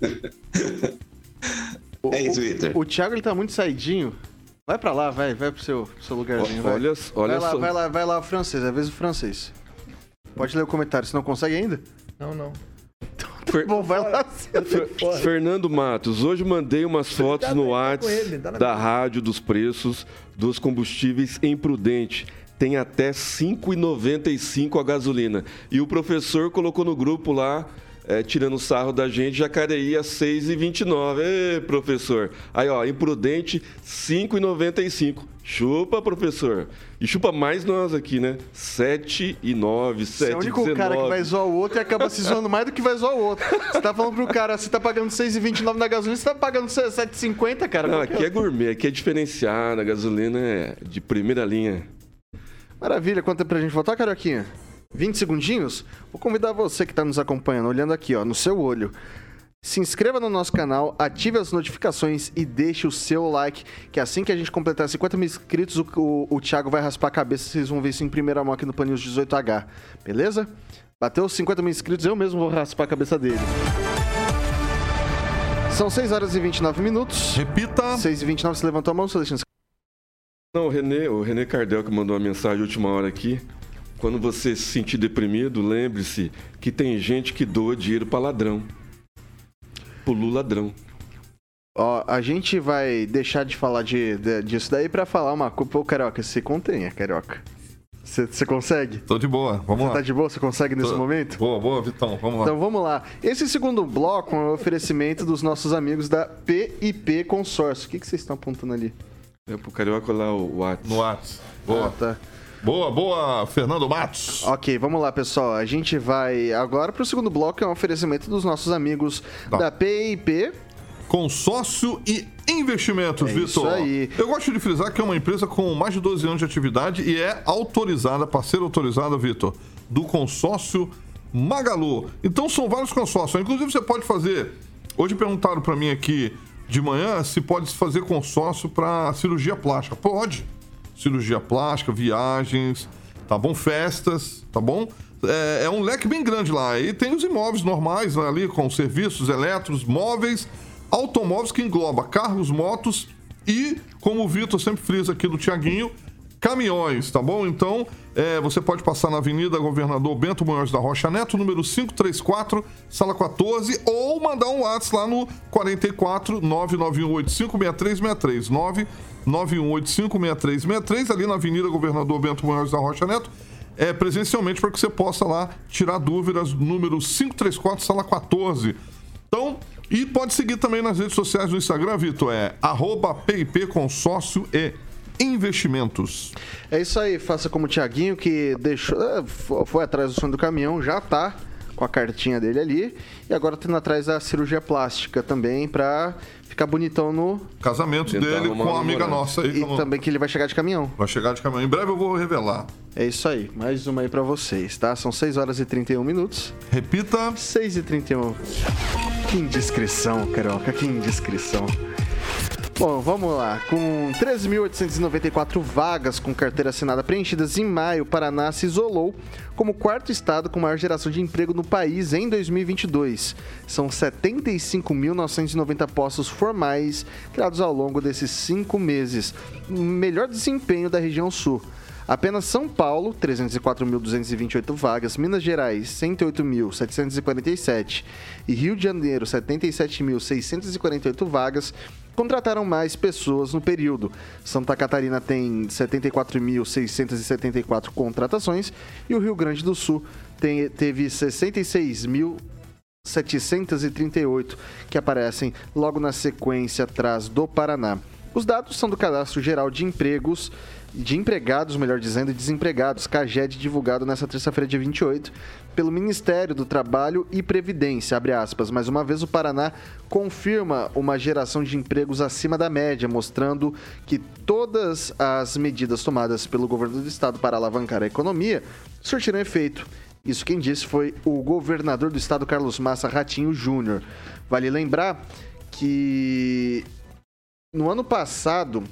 D: É isso, Vitor.
A: O Thiago, ele tá muito saidinho. Vai pra lá, vai. Vai pro seu, pro seu lugarzinho. vai.
B: Olha, olha
A: vai lá,
B: só.
A: vai lá, vai lá, francês. É vez do francês. Pode ler o comentário. Você não consegue ainda?
C: Não, não.
B: Fer-
A: Bom, vai lá.
B: Fer- Fernando Matos, hoje mandei umas fotos
C: Tá
B: no
C: tá
B: WhatsApp
C: tá
B: da rádio dos preços dos combustíveis em Prudente. Tem até R$ 5,95 a gasolina. E o professor colocou no grupo lá, é, tirando sarro da gente, Jacareí a R$ 6,29. Ê, professor. Aí, ó, imprudente, R$ 5,95. Chupa, professor. E chupa mais nós aqui, né? 7,9,
A: Você é o
B: 7,19.
A: único cara que vai zoar o outro e acaba se zoando mais do que vai zoar o outro. Você tá falando pro cara, você tá pagando 6,29 na gasolina, você tá pagando 7,50, cara.
B: Não,
A: que
B: aqui é gourmet, aqui é diferenciado, a gasolina é de primeira linha.
A: Maravilha, quanto tempo pra gente voltar, Carioquinha? 20 segundinhos? Vou convidar você que tá nos acompanhando, olhando aqui, ó, no seu olho. Se inscreva no nosso canal, ative as notificações e deixe o seu like, que assim que a gente completar 50 mil inscritos, o, o, o Thiago vai raspar a cabeça, vocês vão ver isso em primeira mão aqui no Paninhos 18H, beleza? Bateu os 50 mil inscritos, eu mesmo vou raspar a cabeça dele. São 6 horas e 29 minutos.
E: Repita.
A: 6 e 29, você levantou a mão, Celestino?
B: Não, o René, o René Cardel que mandou uma mensagem última hora aqui. Quando você se sentir deprimido, lembre-se que tem gente que doa dinheiro pra ladrão. Pulu ladrão.
A: Ó, a gente vai deixar de falar de, de- disso daí pra falar uma coisa. Pô, Carioca, se contenha, Carioca. Você consegue?
E: Tô de boa, vamos lá.
A: Tá de boa? Você consegue nesse
E: Tô-
A: momento?
E: Boa, boa, Vitão, vamos lá.
A: Então vamos lá. Esse segundo bloco é um oferecimento dos nossos amigos da PIP Consórcio. O que, vocês estão apontando ali?
B: É pro carioca lá o WhatsApp.
E: No WhatsApp. Boa.
A: Ah, tá.
E: Boa, boa, Fernando Matos.
A: Ok, vamos lá, pessoal. A gente vai agora pro segundo bloco, é um oferecimento dos nossos amigos
E: Tá.
A: da PIP.
E: Consórcio e investimentos,
A: É
E: Vitor.
A: isso aí.
E: Eu gosto de frisar que é uma empresa com mais de 12 anos de atividade e é autorizada, parceira autorizada, Vitor, do consórcio Magalu. Então são vários consórcios. Inclusive você pode fazer. Hoje perguntaram para mim aqui de manhã se pode fazer consórcio para cirurgia plástica. Pode. Cirurgia plástica, viagens, tá bom? Festas, tá bom? É, é um leque bem grande lá. E tem os imóveis normais ali, com serviços elétricos, móveis, automóveis que engloba carros, motos e, como o Vitor sempre frisa aqui do Tiaguinho, caminhões, tá bom? Então, é, você pode passar na Avenida Governador Bento Munhoz da Rocha Neto, número 534, sala 14, ou mandar um WhatsApp lá no 44 991856363 991856363 ali na Avenida Governador Bento Munhoz da Rocha Neto é, presencialmente para que você possa lá tirar dúvidas, número 534, sala 14. Então, e pode seguir também nas redes sociais do Instagram, Vitor, é arroba PIP Consórcio e Investimentos.
A: É isso aí, faça como o Tiaguinho, que deixou, é, foi atrás do som do caminhão, já tá com a cartinha dele ali. E agora tá indo atrás da cirurgia plástica também para ficar bonitão no
E: casamento dele com a amiga nossa aí.
A: E como... também que ele vai chegar de caminhão.
E: Vai chegar de caminhão. Em breve eu vou revelar.
A: É isso aí. Mais uma aí para vocês, tá? São 6 horas e 31 minutos.
E: Repita.
A: 6 e 31. Que indiscrição, Carioca, que indiscrição. Bom, vamos lá. Com 13.894 vagas com carteira assinada preenchidas em maio, o Paraná se isolou como quarto estado com maior geração de emprego no país em 2022. São 75.990 postos formais criados ao longo desses cinco meses. Melhor desempenho da região sul. Apenas São Paulo, 304.228 vagas, Minas Gerais, 108.747 e Rio de Janeiro, 77.648 vagas contrataram mais pessoas no período. Santa Catarina tem 74.674 contratações e o Rio Grande do Sul tem, teve 66.738 que aparecem logo na sequência atrás do Paraná. Os dados são do Cadastro Geral de Empregos de empregados, melhor dizendo, desempregados, CAGED, divulgado nesta terça-feira, dia 28, pelo Ministério do Trabalho e Previdência, abre aspas. Mais uma vez, o Paraná confirma uma geração de empregos acima da média, mostrando que todas as medidas tomadas pelo governo do estado para alavancar a economia surtiram efeito. Isso quem disse foi o governador do estado, Carlos Massa Ratinho Júnior. Vale lembrar que no ano passado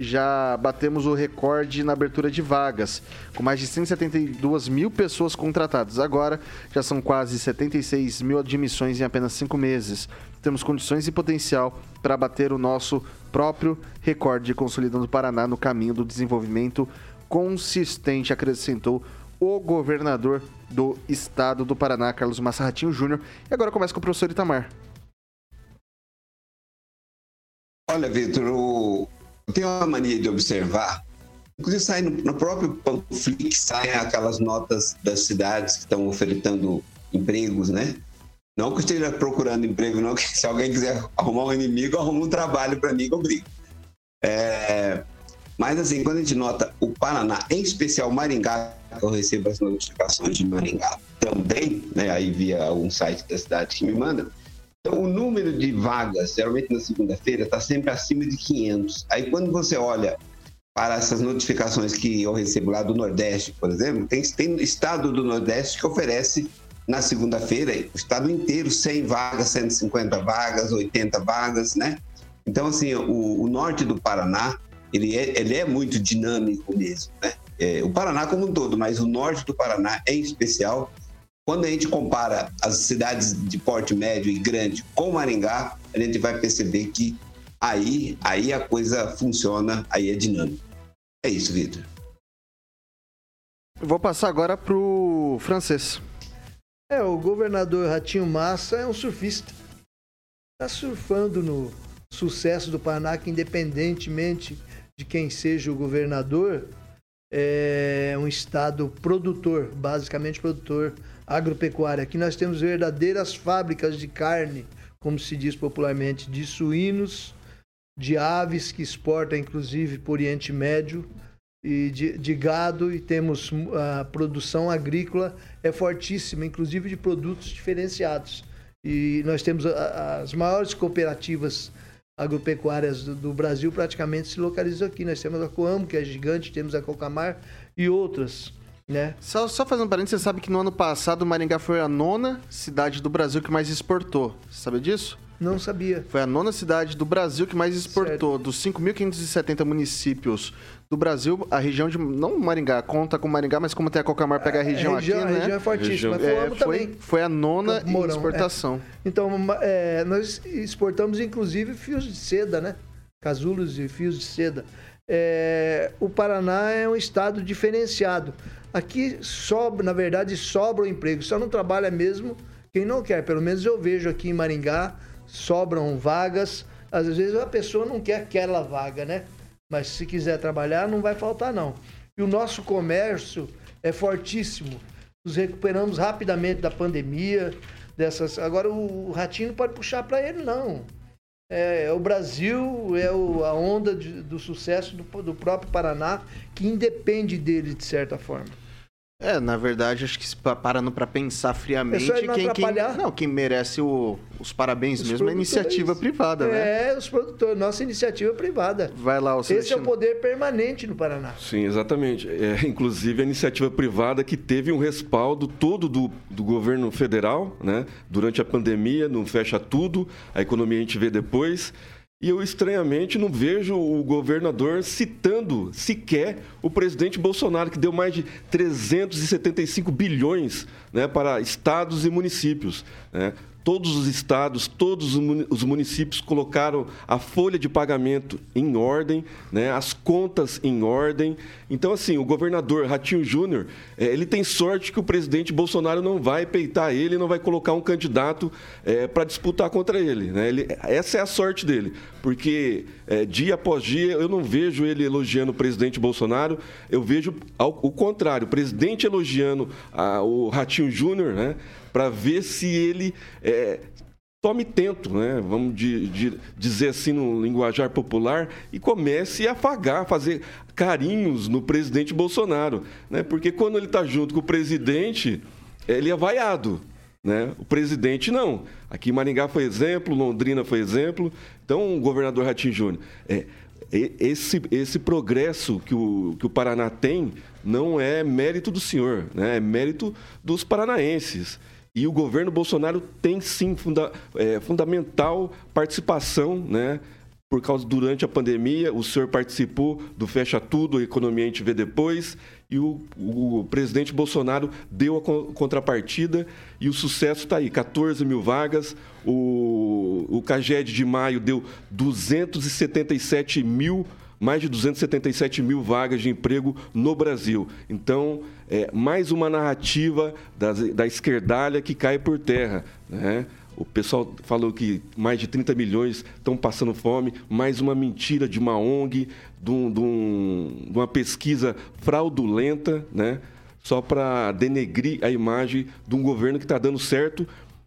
A: já batemos o recorde na abertura de vagas, com mais de 172 mil pessoas contratadas. Agora já são quase 76 mil admissões em apenas cinco meses. Temos condições e potencial para bater o nosso próprio recorde consolidando o Paraná no caminho do desenvolvimento consistente, acrescentou o governador do estado do Paraná, Carlos Massarratinho Júnior. E agora começa com o professor Itamar.
D: Olha, Vitor, o, tenho uma mania de observar, inclusive sai no, no próprio Panflix, saem aquelas notas das cidades que estão ofertando empregos, né? Não que eu esteja procurando emprego, não, *laughs* que se alguém quiser arrumar um inimigo, arruma um trabalho para mim que eu brigo. É, mas assim, quando a gente nota o Paraná, em especial Maringá, eu recebo as notificações de Maringá também, né, aí via algum site da cidade que me manda, então, o número de vagas, geralmente na segunda-feira, está sempre acima de 500. Aí, quando você olha para essas notificações que eu recebo lá do Nordeste, por exemplo, tem, tem estado do Nordeste que oferece na segunda-feira, o estado inteiro, 100 vagas, 150 vagas, 80 vagas, né? Então, assim, o, o norte do Paraná, ele é, ele é muito dinâmico mesmo, né? É, o Paraná como um todo, mas o norte do Paraná em especial, quando a gente compara as cidades de porte médio e grande com Maringá, a gente vai perceber que aí, aí a coisa funciona, aí é dinâmico. É isso, Vitor.
A: Vou passar agora pro francês.
C: É, o governador Ratinho Massa é um surfista. Está surfando no sucesso do Paraná, que independentemente de quem seja o governador, é um estado produtor, basicamente produtor agropecuária. Aqui nós temos verdadeiras fábricas de carne, como se diz popularmente, de suínos, de aves que exporta inclusive para o Oriente Médio e de, de, gado e temos a produção agrícola é fortíssima, inclusive de produtos diferenciados. E nós temos a, as maiores cooperativas agropecuárias do, do, Brasil praticamente se localizam aqui. Nós temos a Coamo, que é gigante, temos a Cocamar e outras. Né?
A: Só, só fazendo um parênteses, você sabe que no ano passado Maringá foi a nona cidade do Brasil que mais exportou. Você sabe disso?
C: Não sabia.
A: Foi a nona cidade do Brasil que mais exportou. Certo. Dos 5.570 municípios do Brasil, a região de. Não Maringá, conta com Maringá, mas como tem a Cocamar, pega a região, a região aqui,
C: a
A: né?
C: região é fortíssima.
A: Região... É, foi, foi a nona Mourão, exportação.
C: É. Então, é, nós exportamos inclusive fios de seda, né? Casulos e fios de seda. é, o Paraná é um estado diferenciado. Aqui sobra, na verdade, sobra o emprego. Só não trabalha mesmo quem não quer. Pelo menos eu vejo aqui em Maringá, sobram vagas. Às vezes a pessoa não quer aquela vaga, né? Mas se quiser trabalhar, não vai faltar, não. E o nosso comércio é fortíssimo. Nos recuperamos rapidamente da pandemia, dessas. Agora o Ratinho não pode puxar para ele, não. É, é, o Brasil, é o, a onda de, do sucesso do, do próprio Paraná, que independe dele, de certa forma.
A: É, na verdade, acho que parando para pensar friamente,
C: é quem,
A: quem, não, quem merece o, os parabéns os mesmo é a iniciativa privada, né?
C: É, os produtores, nossa iniciativa privada.
A: Vai lá, o
C: Esse é o poder permanente no Paraná.
B: Sim, exatamente. É, inclusive a iniciativa privada que teve um respaldo todo do, do governo federal, né? Durante a pandemia, não fecha tudo, a economia a gente vê depois. E eu, estranhamente, não vejo o governador citando sequer o presidente Bolsonaro, que deu mais de 375 bilhões né, para estados e municípios. Né? Todos os estados, todos os municípios colocaram a folha de pagamento em ordem, né, as contas em ordem. Então, assim, o governador Ratinho Júnior, é, ele tem sorte que o presidente Bolsonaro não vai peitar ele, não vai colocar um candidato é, para disputar contra ele, né? ele. Essa é a sorte dele, porque é, dia após dia eu não vejo ele elogiando o presidente Bolsonaro, eu vejo ao, o contrário, o presidente elogiando a, o Ratinho Júnior, né? para ver se ele é, tome tento, né? vamos de, de dizer assim no linguajar popular, e comece a afagar, fazer carinhos no presidente Bolsonaro. Né? Porque quando ele está junto com o presidente, ele é vaiado. Né? O presidente não. Aqui Maringá foi exemplo, Londrina foi exemplo. Então, o governador Ratinho Júnior. É, esse, esse progresso que o, que o Paraná tem não é mérito do senhor, né? é mérito dos paranaenses. E o governo Bolsonaro tem sim funda, é, fundamental participação, né? Por causa durante a pandemia, o senhor participou do Fecha Tudo, a economia a gente vê depois, e o, o presidente Bolsonaro deu a contrapartida e o sucesso está aí: 14 mil vagas. O, o CAGED de maio deu 277 mil mais de 277 mil vagas de emprego no Brasil. Então, é mais uma narrativa da, da esquerdalha que cai por terra. Né? O pessoal falou que mais de 30 milhões estão passando fome, mais uma mentira de uma ONG, de, um, de, um, de uma pesquisa fraudulenta, né? só para denegrir a imagem de um governo que está dando certo,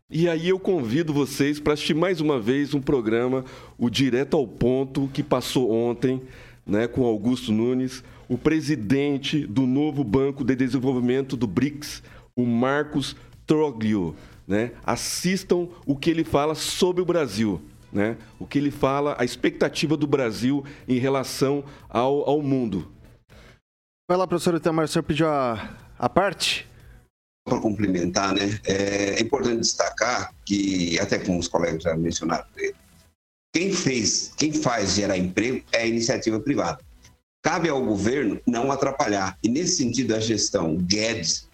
B: e aí eu convido vocês para assistir mais uma vez um programa, o Direto ao Ponto, que passou ontem, né, com Augusto Nunes, o presidente do novo Banco de Desenvolvimento do BRICS, o Marcos Troglio. Né? Assistam o que ele fala sobre o Brasil. Né? O que ele fala, a expectativa do Brasil em relação ao, ao mundo.
A: Vai lá, professor Itamar, o senhor pediu a, a parte?
D: para complementar, né, é importante destacar que, até como os colegas já mencionaram, quem fez, quem faz gerar emprego é a iniciativa privada. Cabe ao governo não atrapalhar. E nesse sentido, a gestão Guedes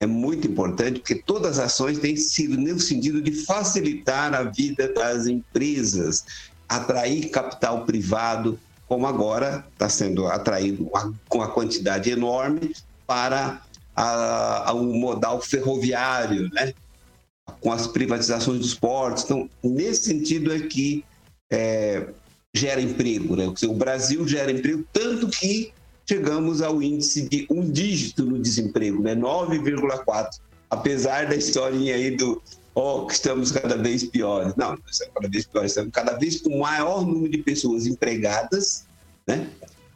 D: é muito importante, porque todas as ações têm sido no sentido de facilitar a vida das empresas, atrair capital privado, como agora está sendo atraído com uma quantidade enorme para a, a um modal ferroviário, né? com as privatizações dos portos. Então, nesse sentido é que é, gera emprego. Né? O Brasil gera emprego tanto que chegamos ao índice de um dígito no desemprego, né? 9,4. Apesar da historinha aí do ó, oh, que estamos cada vez piores. Não, não estamos cada vez piores, estamos cada vez com maior número de pessoas empregadas, né?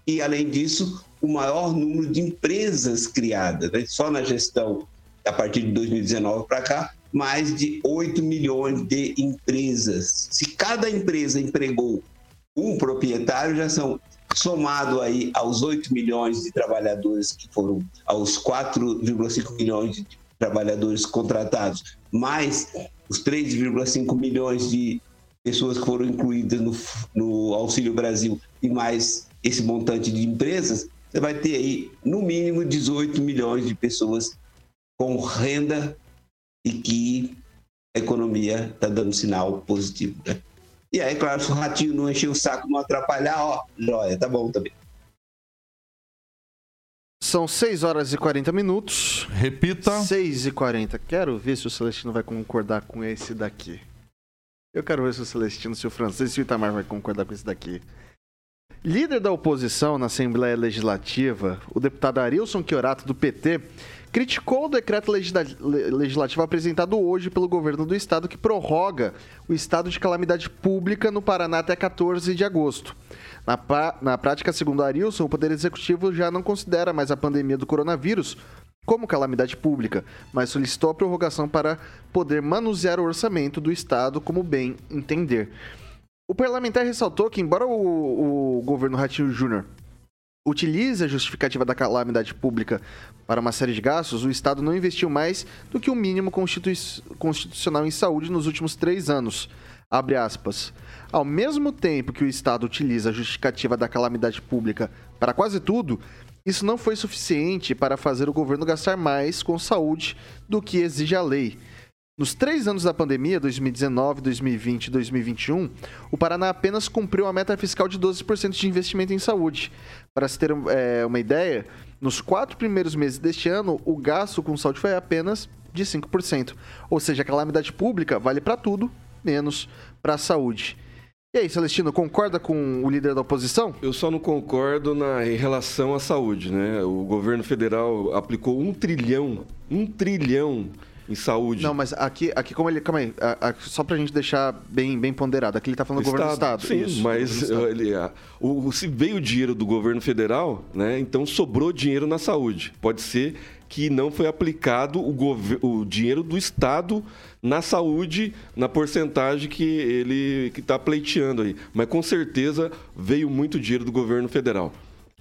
D: E além disso, o maior número de empresas criadas. Né? Só na gestão, a partir de 2019 para cá, mais de 8 milhões de empresas. Se cada empresa empregou um proprietário, já são somado aí aos 8 milhões de trabalhadores que foram aos 4,5 milhões de trabalhadores contratados, mais os 3,5 milhões de pessoas que foram incluídas no, no Auxílio Brasil e mais esse montante de empresas, você vai ter aí, no mínimo, 18 milhões de pessoas com renda e que a economia está dando sinal positivo. Né? E aí, claro, se o ratinho não encher o saco, não atrapalhar, ó, joia, tá bom também.
A: São 6 horas e 40 minutos.
E: Repita.
A: 6 e 40. Quero ver se o Celestino vai concordar com esse daqui. Eu quero ver se o Celestino, se o Francisco e o Itamar vai concordar com esse daqui. Líder da oposição na Assembleia Legislativa, o deputado Arilson Chiorato, do PT, criticou o decreto legisla- le- legislativo apresentado hoje pelo governo do estado que prorroga o estado de calamidade pública no Paraná até 14 de agosto. Na, na prática, segundo Arilson, o Poder Executivo já não considera mais a pandemia do coronavírus como calamidade pública, mas solicitou a prorrogação para poder manusear o orçamento do estado como bem entender. O parlamentar ressaltou que, embora o, o governo Ratinho Júnior utilize a justificativa da calamidade pública para uma série de gastos, o Estado não investiu mais do que o mínimo constitui- constitucional em saúde nos últimos três anos. Abre aspas. Ao mesmo tempo que o Estado utiliza a justificativa da calamidade pública para quase tudo, isso não foi suficiente para fazer o governo gastar mais com saúde do que exige a lei. Nos três anos da pandemia, 2019, 2020 e 2021, o Paraná apenas cumpriu a meta fiscal de 12% de investimento em saúde. Para se ter é, uma ideia, nos quatro primeiros meses deste ano, o gasto com saúde foi apenas de 5%. Ou seja, a calamidade pública vale para tudo, menos para a saúde. E aí, Celestino, concorda com o líder da oposição?
B: Eu só não concordo na, em relação à saúde, né? O governo federal aplicou um trilhão, um trilhão em saúde.
A: Não, mas aqui, aqui como ele. Calma aí, a- a- só pra gente deixar bem, bem ponderado. Aqui ele tá falando do governo do Estado.
B: Sim,
A: Isso,
B: mas
A: Estado.
B: ele, ah, o, se veio o dinheiro do governo federal, né? Então sobrou dinheiro na saúde. Pode ser que não foi aplicado o, o dinheiro do Estado na saúde, na porcentagem que ele que está pleiteando aí. Mas com certeza veio muito dinheiro do governo federal.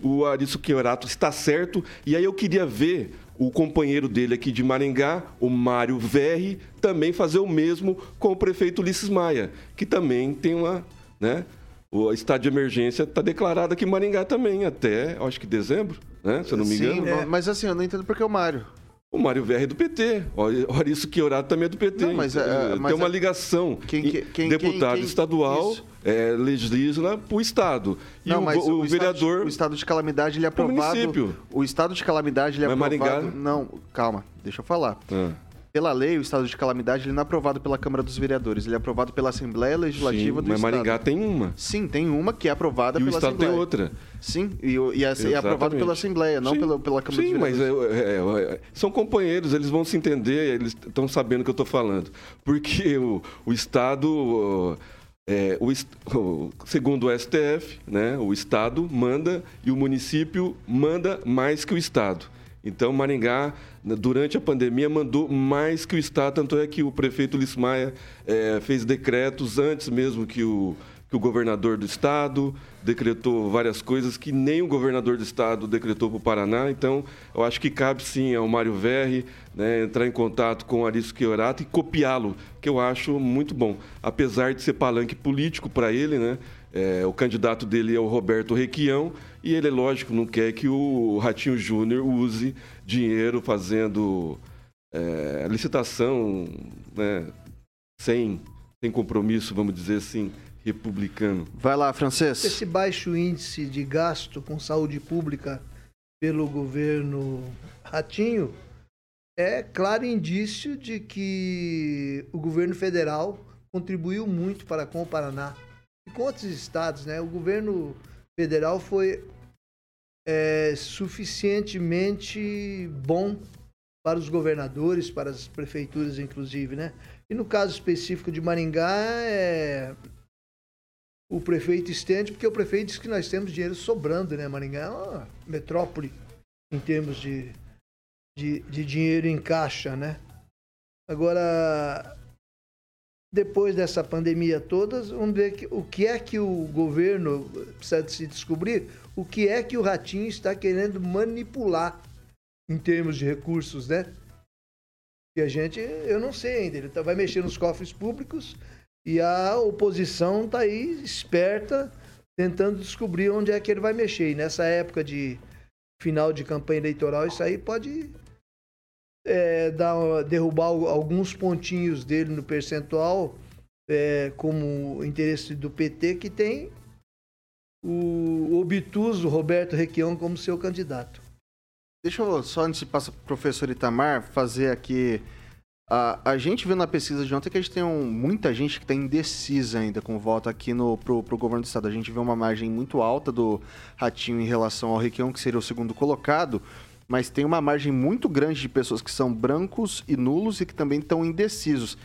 B: O Arício Chiorato está certo. E aí eu queria ver o companheiro dele aqui de Maringá, o Mário Verri, também fazer o mesmo com o prefeito Ulisses Maia, que também tem uma, né? O estado de emergência está declarado aqui em Maringá também, até, acho que dezembro, né? Se eu não me
A: Sim,
B: engano.
A: mas assim, eu não entendo porque o Mário.
B: O Mário Verri é do PT. Olha isso que Chiorato também é do PT.
A: Não, mas, é,
B: Tem
A: mas
B: uma
A: é-
B: ligação.
A: Quem- quem-
B: deputado
A: quem-
B: estadual é, legisla para o Estado. E
A: não,
B: o,
A: mas
B: o,
A: o,
B: vereador...
A: Estado, o estado de calamidade ele é
B: Pro
A: aprovado.
B: município.
A: O estado de calamidade ele é
B: Mas
A: aprovado.
B: Maringá-
A: Não, calma, deixa eu falar.
B: Ah.
A: Pela lei, o estado de calamidade ele não é aprovado pela Câmara dos Vereadores, ele é aprovado pela Assembleia Legislativa
B: Sim,
A: do
B: mas
A: Estado.
B: Maringá tem uma.
A: Sim, tem uma que é aprovada
B: E o
A: pela
B: Estado
A: Assembleia.
B: tem outra.
A: Sim, e, o- e, e é aprovado pela Assembleia, não
B: Sim.
A: pela, pela Câmara
B: Sim,
A: dos
B: mas
A: Vereadores.
B: é, é, é, são companheiros, eles vão se entender, eles estão sabendo o que eu estou falando. Porque o, o Estado, é, o, o- segundo o STF, né, o Estado manda e o município manda mais que o Estado. Então, Maringá, durante a pandemia, mandou mais que o Estado, tanto é que o prefeito Ulisses Maia é, fez decretos antes mesmo que o, que o governador do Estado, decretou várias coisas que nem o governador do Estado decretou para o Paraná. Então, eu acho que cabe sim ao Mário Verri né, entrar em contato com o Arisco Chiorato e copiá-lo, que eu acho muito bom. Apesar de ser palanque político para ele, né? É, o candidato dele é o Roberto Requião e ele, lógico, não quer que o Ratinho Júnior use dinheiro fazendo é, licitação né, sem, sem compromisso, vamos dizer assim, republicano.
A: Vai lá, francês.
C: Esse baixo índice de gasto com saúde pública pelo governo Ratinho é claro indício de que o governo federal contribuiu muito para com o Paraná e com outros estados, né? O governo federal foi é, suficientemente bom para os governadores, para as prefeituras, inclusive, né? E no caso específico de Maringá, é, o prefeito estende, porque o prefeito diz que nós temos dinheiro sobrando, né? Maringá é uma metrópole em termos de, de, de dinheiro em caixa, né? Agora, depois dessa pandemia toda, vamos ver que, o que é que o governo precisa de se descobrir, o que é que o Ratinho está querendo manipular em termos de recursos, né? E a gente, eu não sei ainda, ele tá- vai mexer nos cofres públicos e a oposição está aí esperta, tentando descobrir onde é que ele vai mexer. E nessa época de final de campanha eleitoral, isso aí pode é, dar, derrubar al- alguns pontinhos dele no percentual, é, como o interesse do PT, que tem o obtuso Roberto Requião como seu candidato.
A: Deixa eu só, antes de passar pro professor Itamar, fazer aqui. A, a gente viu na pesquisa de ontem que a gente tem um, muita gente que está indecisa ainda com o voto aqui no, pro, pro governo do estado. A gente vê uma margem muito alta do Ratinho em relação ao Requião, que seria o segundo colocado, mas tem uma margem muito grande de pessoas que são brancos e nulos e que também estão indecisos.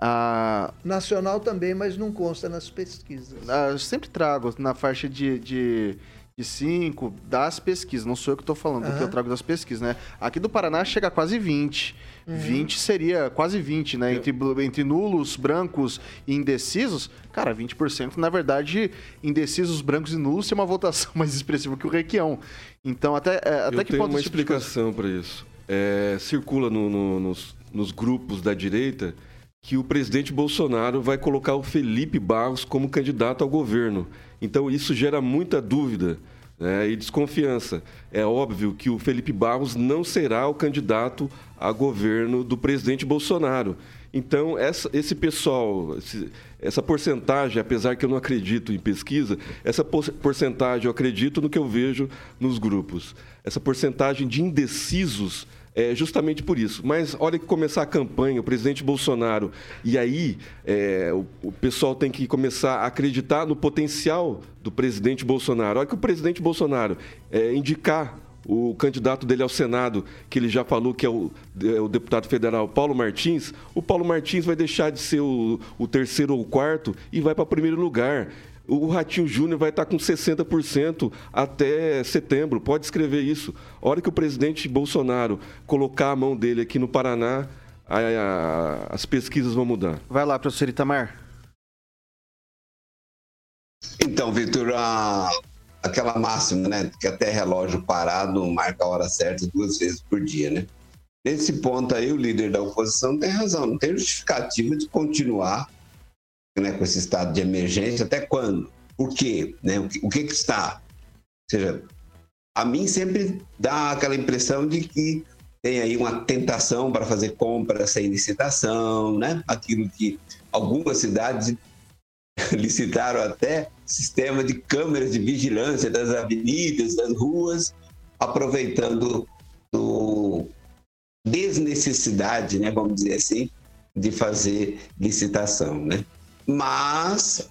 A: Ah,
C: Nacional também, mas não consta nas pesquisas.
A: ah, eu sempre trago na faixa de, de, de 5 das pesquisas. Não sou eu que estou falando, do que eu trago das pesquisas, né? Aqui do Paraná chega a quase 20.
C: Uhum.
A: 20 seria quase 20, né? Entre, entre nulos, brancos e indecisos. Cara, 20%, na verdade, indecisos, brancos e nulos tem uma votação *laughs* mais expressiva que o Requião. Então, até, é, até
B: Eu
A: que
B: tenho
A: ponto
B: uma
A: tipo de
B: explicação para isso. É, circula no- no- nos, nos grupos da direita que o presidente Bolsonaro vai colocar o Felipe Barros como candidato ao governo. Então isso gera muita dúvida né, e desconfiança. É óbvio que o Felipe Barros não será o candidato a governo do presidente Bolsonaro. Então, essa- esse pessoal, esse- essa porcentagem, apesar que eu não acredito em pesquisa, essa por- porcentagem eu acredito no que eu vejo nos grupos. Essa porcentagem de indecisos é justamente por isso. Mas olha que começar a campanha, o presidente Bolsonaro, e aí é, o, o pessoal tem que começar a acreditar no potencial do presidente Bolsonaro. Olha que o presidente Bolsonaro é, indicar o candidato dele ao Senado, que ele já falou que é o, é o deputado federal Paulo Martins, o Paulo Martins vai deixar de ser o, o terceiro ou o quarto e vai para o primeiro lugar. O Ratinho Júnior vai estar com 60% até setembro. Pode escrever isso. A hora que o presidente Bolsonaro colocar a mão dele aqui no Paraná, a- a- as pesquisas vão mudar.
A: Vai lá, professor Itamar.
D: Então, Vitor, a- aquela máxima, né? Que até relógio parado marca a hora certa duas vezes por dia, né? Nesse ponto aí, o líder da oposição tem razão, não tem justificativa de continuar né, com esse estado de emergência até quando? Por quê? Né? O, que, o que que está? Ou seja, a mim sempre dá aquela impressão de que tem aí uma tentação para fazer compras sem licitação, né? Aquilo que algumas cidades *laughs* licitaram até sistema de câmeras de vigilância das avenidas, das ruas, aproveitando do desnecessidade, né, vamos dizer assim, de fazer licitação, né? Mas,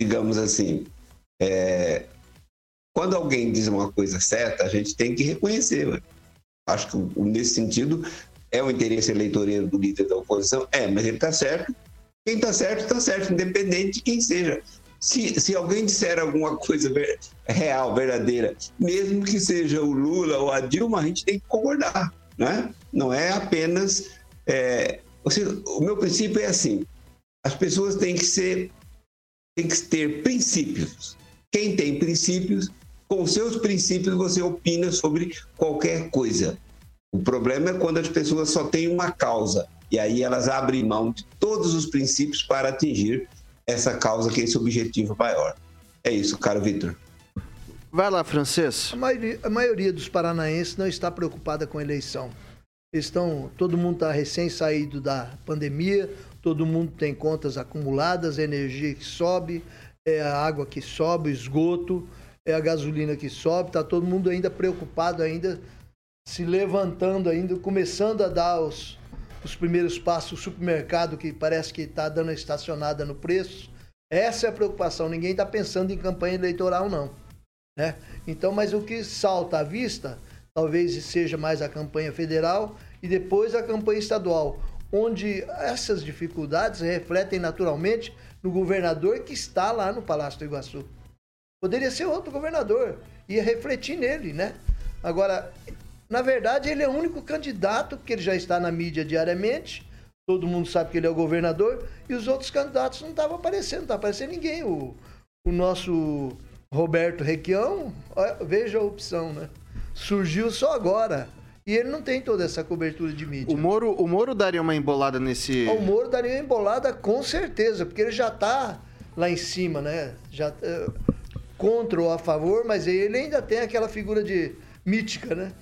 D: digamos assim, é, quando alguém diz uma coisa certa, a gente tem que reconhecer. ué. Acho que nesse sentido é o interesse eleitoreiro do líder da oposição, é, mas ele está certo. Quem está certo, está certo, independente de quem seja. Se, se alguém disser alguma coisa ver- real, verdadeira, mesmo que seja o Lula ou a Dilma, a gente tem que concordar, né? Não é apenas. é, seja, o meu princípio é assim: as pessoas têm que ser, têm que ter princípios. Quem tem princípios, com seus princípios você opina sobre qualquer coisa. O problema é quando as pessoas só têm uma causa e aí elas abrem mão de todos os princípios para atingir essa causa, que é esse objetivo maior. É isso, caro Vitor.
A: Vai lá, francês.
C: A maioria, a maioria dos paranaenses não está preocupada com a eleição. Estão, todo mundo está recém saído da pandemia, todo mundo tem contas acumuladas, a energia que sobe, é a água que sobe, o esgoto, é a gasolina que sobe, está todo mundo ainda preocupado, ainda se levantando, ainda começando a dar os, os primeiros passos. O supermercado que parece que está dando estacionada no preço. Essa é a preocupação. Ninguém está pensando em campanha eleitoral, não né? Então, mas o que salta à vista, talvez seja mais a campanha federal e depois a campanha estadual, onde essas dificuldades refletem naturalmente no governador que está lá no Palácio do Iguaçu. Poderia ser outro governador, ia refletir nele, né? Agora, na verdade, ele é o único candidato, porque ele já está na mídia diariamente, todo mundo sabe que ele é o governador, e os outros candidatos não estavam aparecendo, não estava aparecendo ninguém. O, o nosso Roberto Requião, veja a opção, né? Surgiu só agora. E ele não tem toda essa cobertura de mídia.
A: O Moro, o Moro daria uma embolada nesse.
C: O Moro daria uma embolada com certeza, porque ele já está lá em cima, né? Já, eh, contra ou a favor, mas ele ainda tem aquela figura de mítica, né?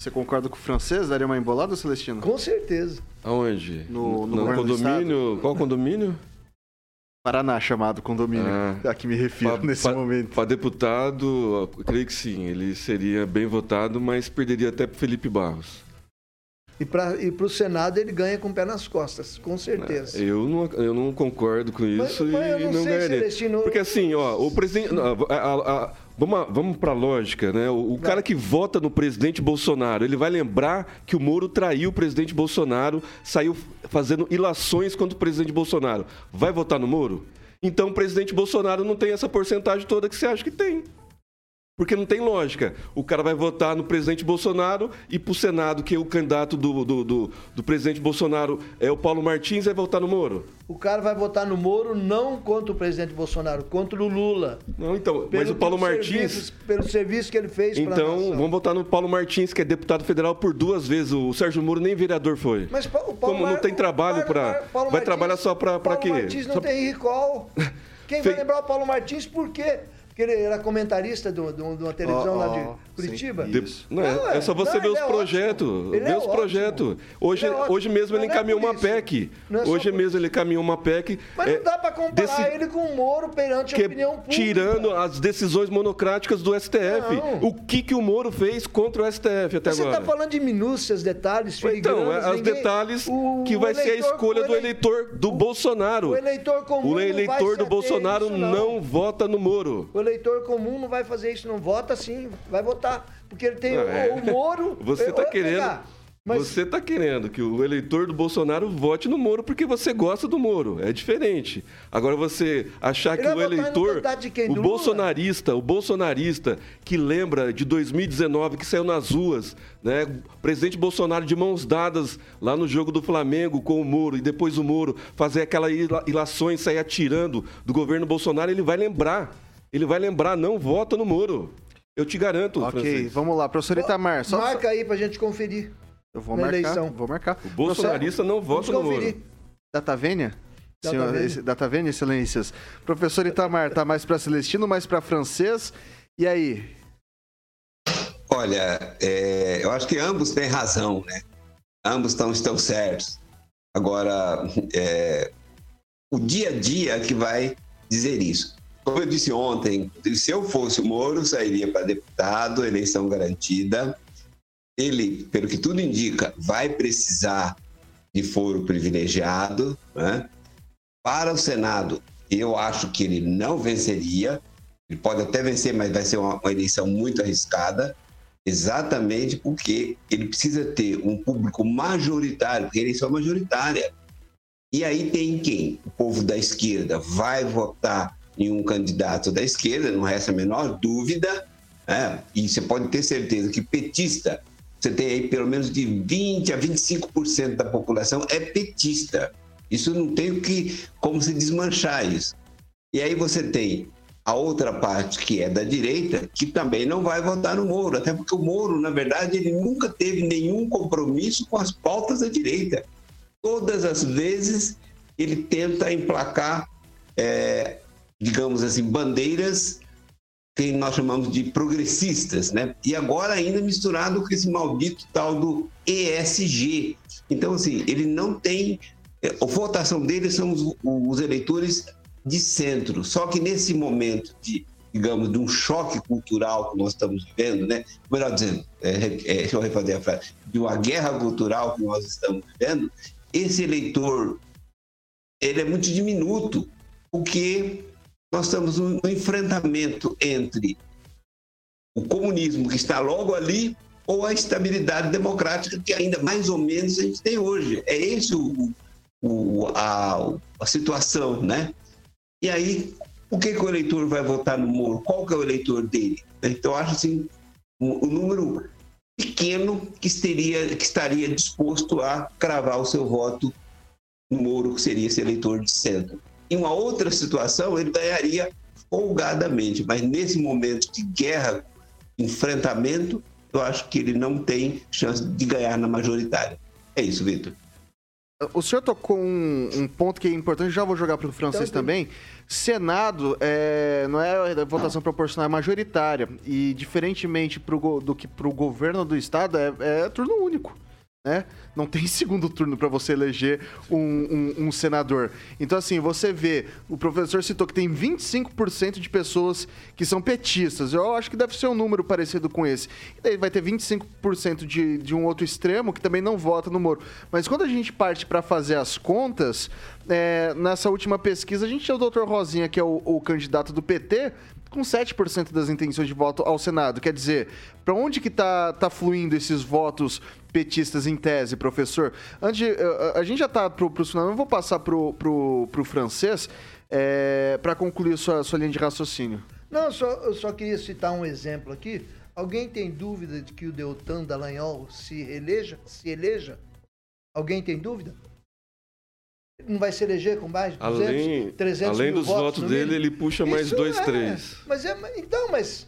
A: Você concorda com o francês? Daria uma embolada, Celestino?
C: Com certeza.
B: Aonde?
A: No- no
B: no condomínio? Qual condomínio?
A: Paraná chamado condomínio,
B: Ah.
A: a que me refiro
B: Pa-
A: nesse
B: pa-
A: momento.
B: Para deputado, eu creio que sim, ele seria bem votado, mas perderia até para Felipe Barros.
C: E para e o Senado ele ganha com o pé nas costas, com certeza.
B: Eu não, eu não concordo com
C: Mas-
B: isso
C: mas eu
B: e
C: não
B: não
C: sei,
B: ganharia.
C: Celestino,
B: Porque assim, ó, o presidente. a- a- a- vamos, a- vamos pra lógica, né? O, o cara que vota no presidente Bolsonaro, ele vai lembrar que o Moro traiu o presidente Bolsonaro, saiu fazendo ilações contra o presidente Bolsonaro. Vai votar no Moro? Então o presidente Bolsonaro não tem essa porcentagem toda que você acha que tem. Porque não tem lógica. O cara vai votar no presidente Bolsonaro e pro Senado, que é o candidato do, do, do, do presidente Bolsonaro é o Paulo Martins, vai votar no Moro.
C: O cara vai votar no Moro não contra o presidente Bolsonaro, contra o Lula.
B: Não, então, mas o Paulo Martins.
C: serviço- pelo serviço que ele fez
B: Então, vamos votar no Paulo Martins, que é deputado federal por duas vezes. O Sérgio Moro nem vereador foi.
C: Mas o Paulo
B: Como não
C: Mar-
B: tem trabalho
C: Paulo
B: para.
C: Paulo
B: Vai
C: Martins-
B: trabalhar só para
C: Paulo
B: quê?
C: Martins não
B: Só-
C: tem recall. *laughs* Quem
B: Fe-
C: vai lembrar o Paulo Martins por quê? Porque ele era comentarista de uma- televisão
A: Ó,
C: lá
A: ó,
C: de Curitiba.
B: De- Não, é,
C: Não,
B: é só você
C: não,
B: ver os
C: é
B: projetos.
C: Ele
B: Ver
C: é
B: os projetos. Hoje,
C: é
B: hoje mesmo ele
C: é
B: encaminhou uma. PEC.
C: É
B: Hoje mesmo ele encaminhou uma PEC.
C: Mas
B: é,
C: não dá pra comparar
B: desse-
C: ele com o Moro perante a
B: que-
C: opinião pública.
B: tirando as decisões monocráticas do STF.
C: Não.
B: O que, que o Moro fez contra o STF até
C: Você
B: agora?
C: está falando de minúcias, detalhes,
B: Então,
C: filigranas.
B: é, os
C: ninguém-
B: detalhes
C: o-
B: que vai ser a escolha do
C: elei-
B: eleitor do Bolsonaro.
C: O eleitor comum
B: O
C: não vai
B: eleitor do Bolsonaro não vota no Moro.
C: O eleitor comum não vai fazer isso, não vota sim, vai votar. Porque ele tem o,
B: é.
C: o Moro. *laughs*
B: Você está querendo.
C: cá, mas-
B: Você tá querendo que o eleitor do Bolsonaro vote no Moro porque você gosta do Moro. É diferente. Agora você achar
C: Ele
B: que o
C: votar
B: eleitor,
C: quem?
B: o bolsonarista, o bolsonarista que lembra de 2019 que saiu nas ruas, né? O presidente Bolsonaro de mãos dadas lá no jogo do Flamengo com o Moro e depois o Moro fazer aquela ila- ilações, sair atirando do governo Bolsonaro, ele vai lembrar. Ele vai lembrar, não vota no Moro. Eu te garanto,
A: Ok,
B: francês.
A: vamos lá, professor Itamar. Só,
C: Marca aí pra gente conferir.
A: Eu vou
C: na
A: marcar,
C: eleição.
A: vou marcar.
B: O bolsonarista não vota no
C: Vamos
B: Moro.
C: conferir.
A: Datavênia? Senhor, esse- Datavênia, excelências. Professor Itamar, tá mais para celestino, mais para francês. E aí?
D: Olha, é, eu acho que ambos têm razão, né? Ambos estão, estão certos. Agora, é, o dia a dia é que vai dizer isso. Como eu disse ontem, se eu fosse o Moro, sairia para deputado, eleição garantida. Ele, pelo que tudo indica, vai precisar de foro privilegiado. Né? Para o Senado, eu acho que ele não venceria. Ele pode até vencer, mas vai ser uma, uma eleição muito arriscada exatamente porque ele precisa ter um público majoritário, porque eleição é majoritária. E aí tem quem? O povo da esquerda vai votar em um candidato da esquerda, não resta a menor dúvida, né? e você pode ter certeza que petista, você tem aí pelo menos de 20% a 25% da população é petista. Isso não tem que, como se desmanchar isso. E aí você tem a outra parte que é da direita, que também não vai votar no Moro, até porque o Moro, na verdade, ele nunca teve nenhum compromisso com as pautas da direita. Todas as vezes ele tenta emplacar, é, digamos assim, bandeiras que nós chamamos de progressistas, né? E agora ainda misturado com esse maldito tal do ESG. Então, assim, ele não tem... A votação dele são os, os eleitores de centro. Só que nesse momento de, digamos, de um choque cultural que nós estamos vivendo, né? Melhor dizendo, é, é, deixa eu refazer a frase, de uma guerra cultural que nós estamos vivendo, esse eleitor ele é muito diminuto, porque nós estamos no enfrentamento entre o comunismo que está logo ali ou a estabilidade democrática que ainda mais ou menos a gente tem hoje. É esse o, o a, a situação, né? E aí, o que, que o eleitor vai votar no Moro? Qual que é o eleitor dele? Então, acho assim, um número pequeno que, estaria, que estaria disposto a cravar o seu voto no Moro, que seria esse eleitor de centro. Em uma outra situação, ele ganharia folgadamente, mas nesse momento de guerra, enfrentamento, eu acho que ele não tem chance de ganhar na majoritária. É isso, Vitor.
A: O senhor tocou um, um ponto que é importante, já vou jogar para o francês
C: Então,
A: também. Senado é, não é votação proporcional, é majoritária. E diferentemente pro, do que para o governo do estado, é, é turno único. Né? Não tem *laughs* segundo turno para você eleger um, um, um, senador. Então, assim, você vê, o professor citou que tem 25% de pessoas que são petistas. Eu acho que deve ser um número parecido com esse. E daí vai ter 25% de, de um outro extremo que também não vota no Moro. Mas quando a gente parte para fazer as contas, é, nessa última pesquisa, a gente tinha o doutor Rosinha, que é o, o candidato do PT, com 7% das intenções de voto ao Senado. Quer dizer, para onde que tá, tá fluindo esses votos petistas em tese, professor? Antes, de, a, a gente já está pro, pro final, eu vou passar pro, pro, francês é, para concluir sua, sua linha de raciocínio.
C: Não, só, eu só queria citar um exemplo aqui. Alguém tem dúvida de que o Deltan Dallagnol se eleja? Se eleja? Alguém tem dúvida? Não vai se eleger com mais de 200,
B: além,
C: 300
B: Além
C: mil
B: dos votos, dele, ele puxa mais
C: Isso
B: dois,
C: é,
B: três.
C: Mas é, então, mas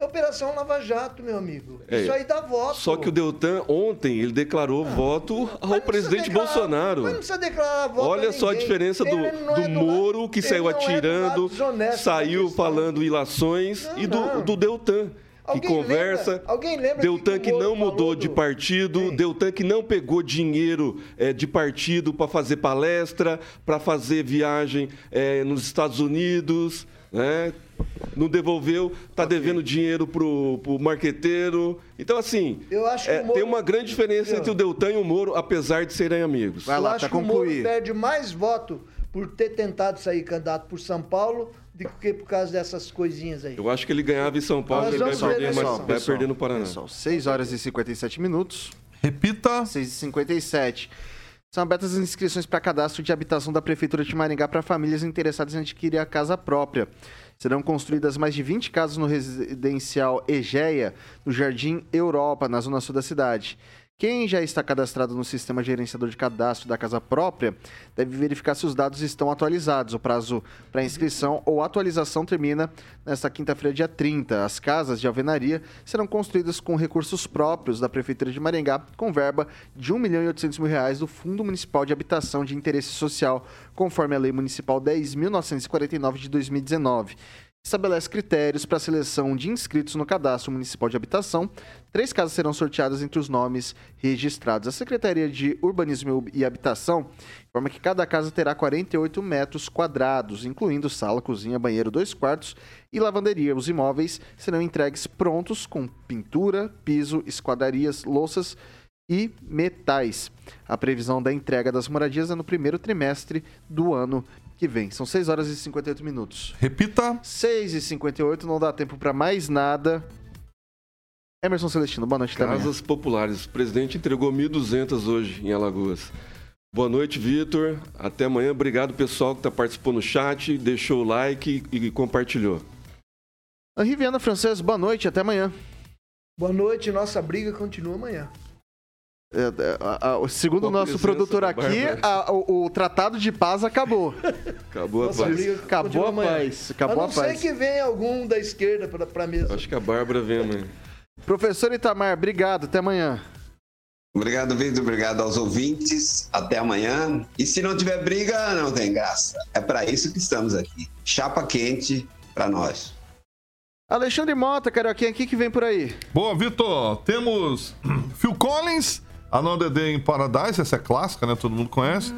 C: é Operação Lava Jato, meu amigo.
B: É,
C: Isso aí dá voto.
B: Só que o Deltan, ontem, ele declarou ah, voto ao presidente
C: declarar,
B: Bolsonaro.
C: Mas não precisa declarar voto
B: Olha só a diferença do,
C: é
B: do, do Moro, que saiu atirando, é saiu falando ilações, não, e do, do Deltan que alguém conversa.
C: Lembra? Alguém lembra
B: Deltan que, que não mudou de partido, Sim. Deltan que não pegou dinheiro é, de partido para fazer palestra, para fazer viagem é, nos Estados Unidos, né? Não devolveu, está okay. devendo dinheiro pro, pro marqueteiro. Então, assim, é, Moro... tem uma grande diferença entre o Deltan e o Moro, apesar de serem amigos.
C: Vai lá, Eu acho que concluir. o Moro perde mais voto por ter tentado sair candidato por São Paulo do que por causa dessas coisinhas aí.
B: Eu acho que ele ganhava em São Paulo, ele vai perder, mas vai perder no Paraná.
A: Pessoal, 6 horas e 57 minutos.
E: Repita.
A: 6 e 57. São abertas as inscrições para cadastro de habitação da Prefeitura de Maringá para famílias interessadas em adquirir a casa própria. Serão construídas mais de 20 casas no residencial Egeia, no Jardim Europa, na zona sul da cidade. Quem já está cadastrado no sistema gerenciador de cadastro da casa própria deve verificar se os dados estão atualizados. O prazo para inscrição ou atualização termina nesta quinta-feira, dia 30. As casas de alvenaria serão construídas com recursos próprios da Prefeitura de Maringá, com verba de R$ 1 milhão e 800 mil reais do Fundo Municipal de Habitação de Interesse Social, conforme a Lei Municipal 10.949 de 2019 estabelece critérios para a seleção de inscritos no Cadastro Municipal de Habitação. Três casas serão sorteadas entre os nomes registrados. A Secretaria de Urbanismo e Habitação informa que cada casa terá 48 metros quadrados, incluindo sala, cozinha, banheiro, dois quartos e lavanderia. Os imóveis serão entregues prontos com pintura, piso, esquadarias, louças e metais. A previsão da entrega das moradias é no primeiro trimestre do ano que vem. São 6 horas e 58 minutos.
E: Repita.
A: 6 e 58, não dá tempo para mais nada. Emerson Celestino, boa noite
B: também. Casas Populares. O presidente entregou 1.200 hoje em Alagoas. Boa noite, Vitor. Até amanhã. Obrigado, pessoal que está participando no chat, deixou o like e compartilhou.
A: Henri Viana Francês, boa noite. Até amanhã.
C: Boa noite. Nossa briga continua amanhã.
A: É, é, a, a, segundo o nosso produtor aqui, a, o, o, tratado de paz acabou.
B: Acabou Nossa, a paz.
A: Acabou a paz. Acabou a, não a
C: paz. sei que vem algum da esquerda pra, pra mesa.
B: Acho que a Bárbara vem amanhã.
A: Professor Itamar, obrigado. Até amanhã.
D: Obrigado, Vitor. Obrigado aos ouvintes. Até amanhã. E se não tiver briga, não tem graça. É para isso que estamos aqui. Chapa quente para nós.
A: Alexandre Mota, Carioquinha, o que, que vem por aí?
E: Boa, Vitor. Temos *clears throat* Phil Collins Another Day em Paradise, essa é clássica, né? Todo mundo conhece.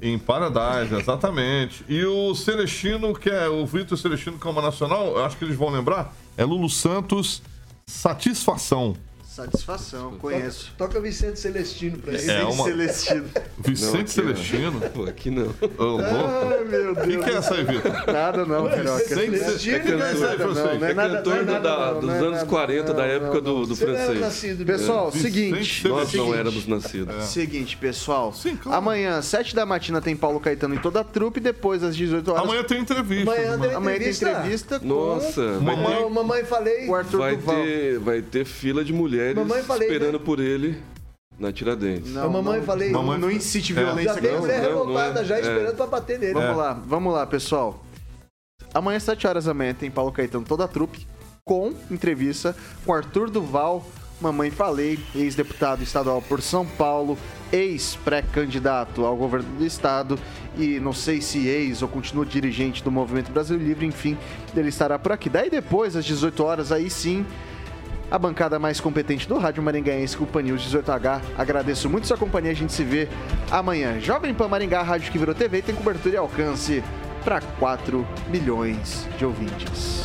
E: Em Paradise, exatamente. E o Celestino, que é o Vitor Celestino Calma Nacional, eu acho que eles vão lembrar, é Lulu Santos, Satisfação.
A: Satisfação, conheço.
C: Toca, toca Vicente Celestino pra ele.
A: É uma... Celestino. *laughs*
E: Vicente não, Celestino?
B: Não. Pô, aqui não.
E: Oh, Ai, meu Deus. O que, que, é essa aí, Vitor?
A: Nada não.
E: Vicente Celestino. É cantor,
B: não, é cantor do, da, dos anos 40, da época do, do francês.
A: Nascido, pessoal, é. seguinte.
B: Nós não éramos nascidos. É.
A: Seguinte, pessoal. Sim, claro. Amanhã, 7 da matina, tem Paulo Caetano em toda a trupe. Depois, às 18 horas.
E: Amanhã tem entrevista.
C: Amanhã tem entrevista.
B: Nossa.
C: Mamãe, mamãe falei.
A: O Arthur
B: vai ter, vai ter fila de mulheres mamãe falei, esperando esperando por ele na Tiradentes.
C: Não, a mamãe
A: não,
C: falei.
A: Mamãe não incite violência.
C: Já tem mulher revoltada é, já é. esperando pra bater nele.
A: Vamos é. lá, vamos lá, pessoal. Amanhã, às 7 horas da manhã, tem Paulo Caetano, toda a trupe, com entrevista com Arthur Duval, Mamãe Falei, ex-deputado estadual por São Paulo, ex-pré-candidato ao governo do estado e não sei se ex ou continua dirigente do Movimento Brasil Livre, enfim, ele estará por aqui. Daí depois, às 18 horas, aí sim, a bancada mais competente do Rádio Maringaense o News 18H. Agradeço muito sua companhia, a gente se vê amanhã. Jovem Pan Maringá, rádio que virou TV, tem cobertura e alcance para 4 milhões de ouvintes.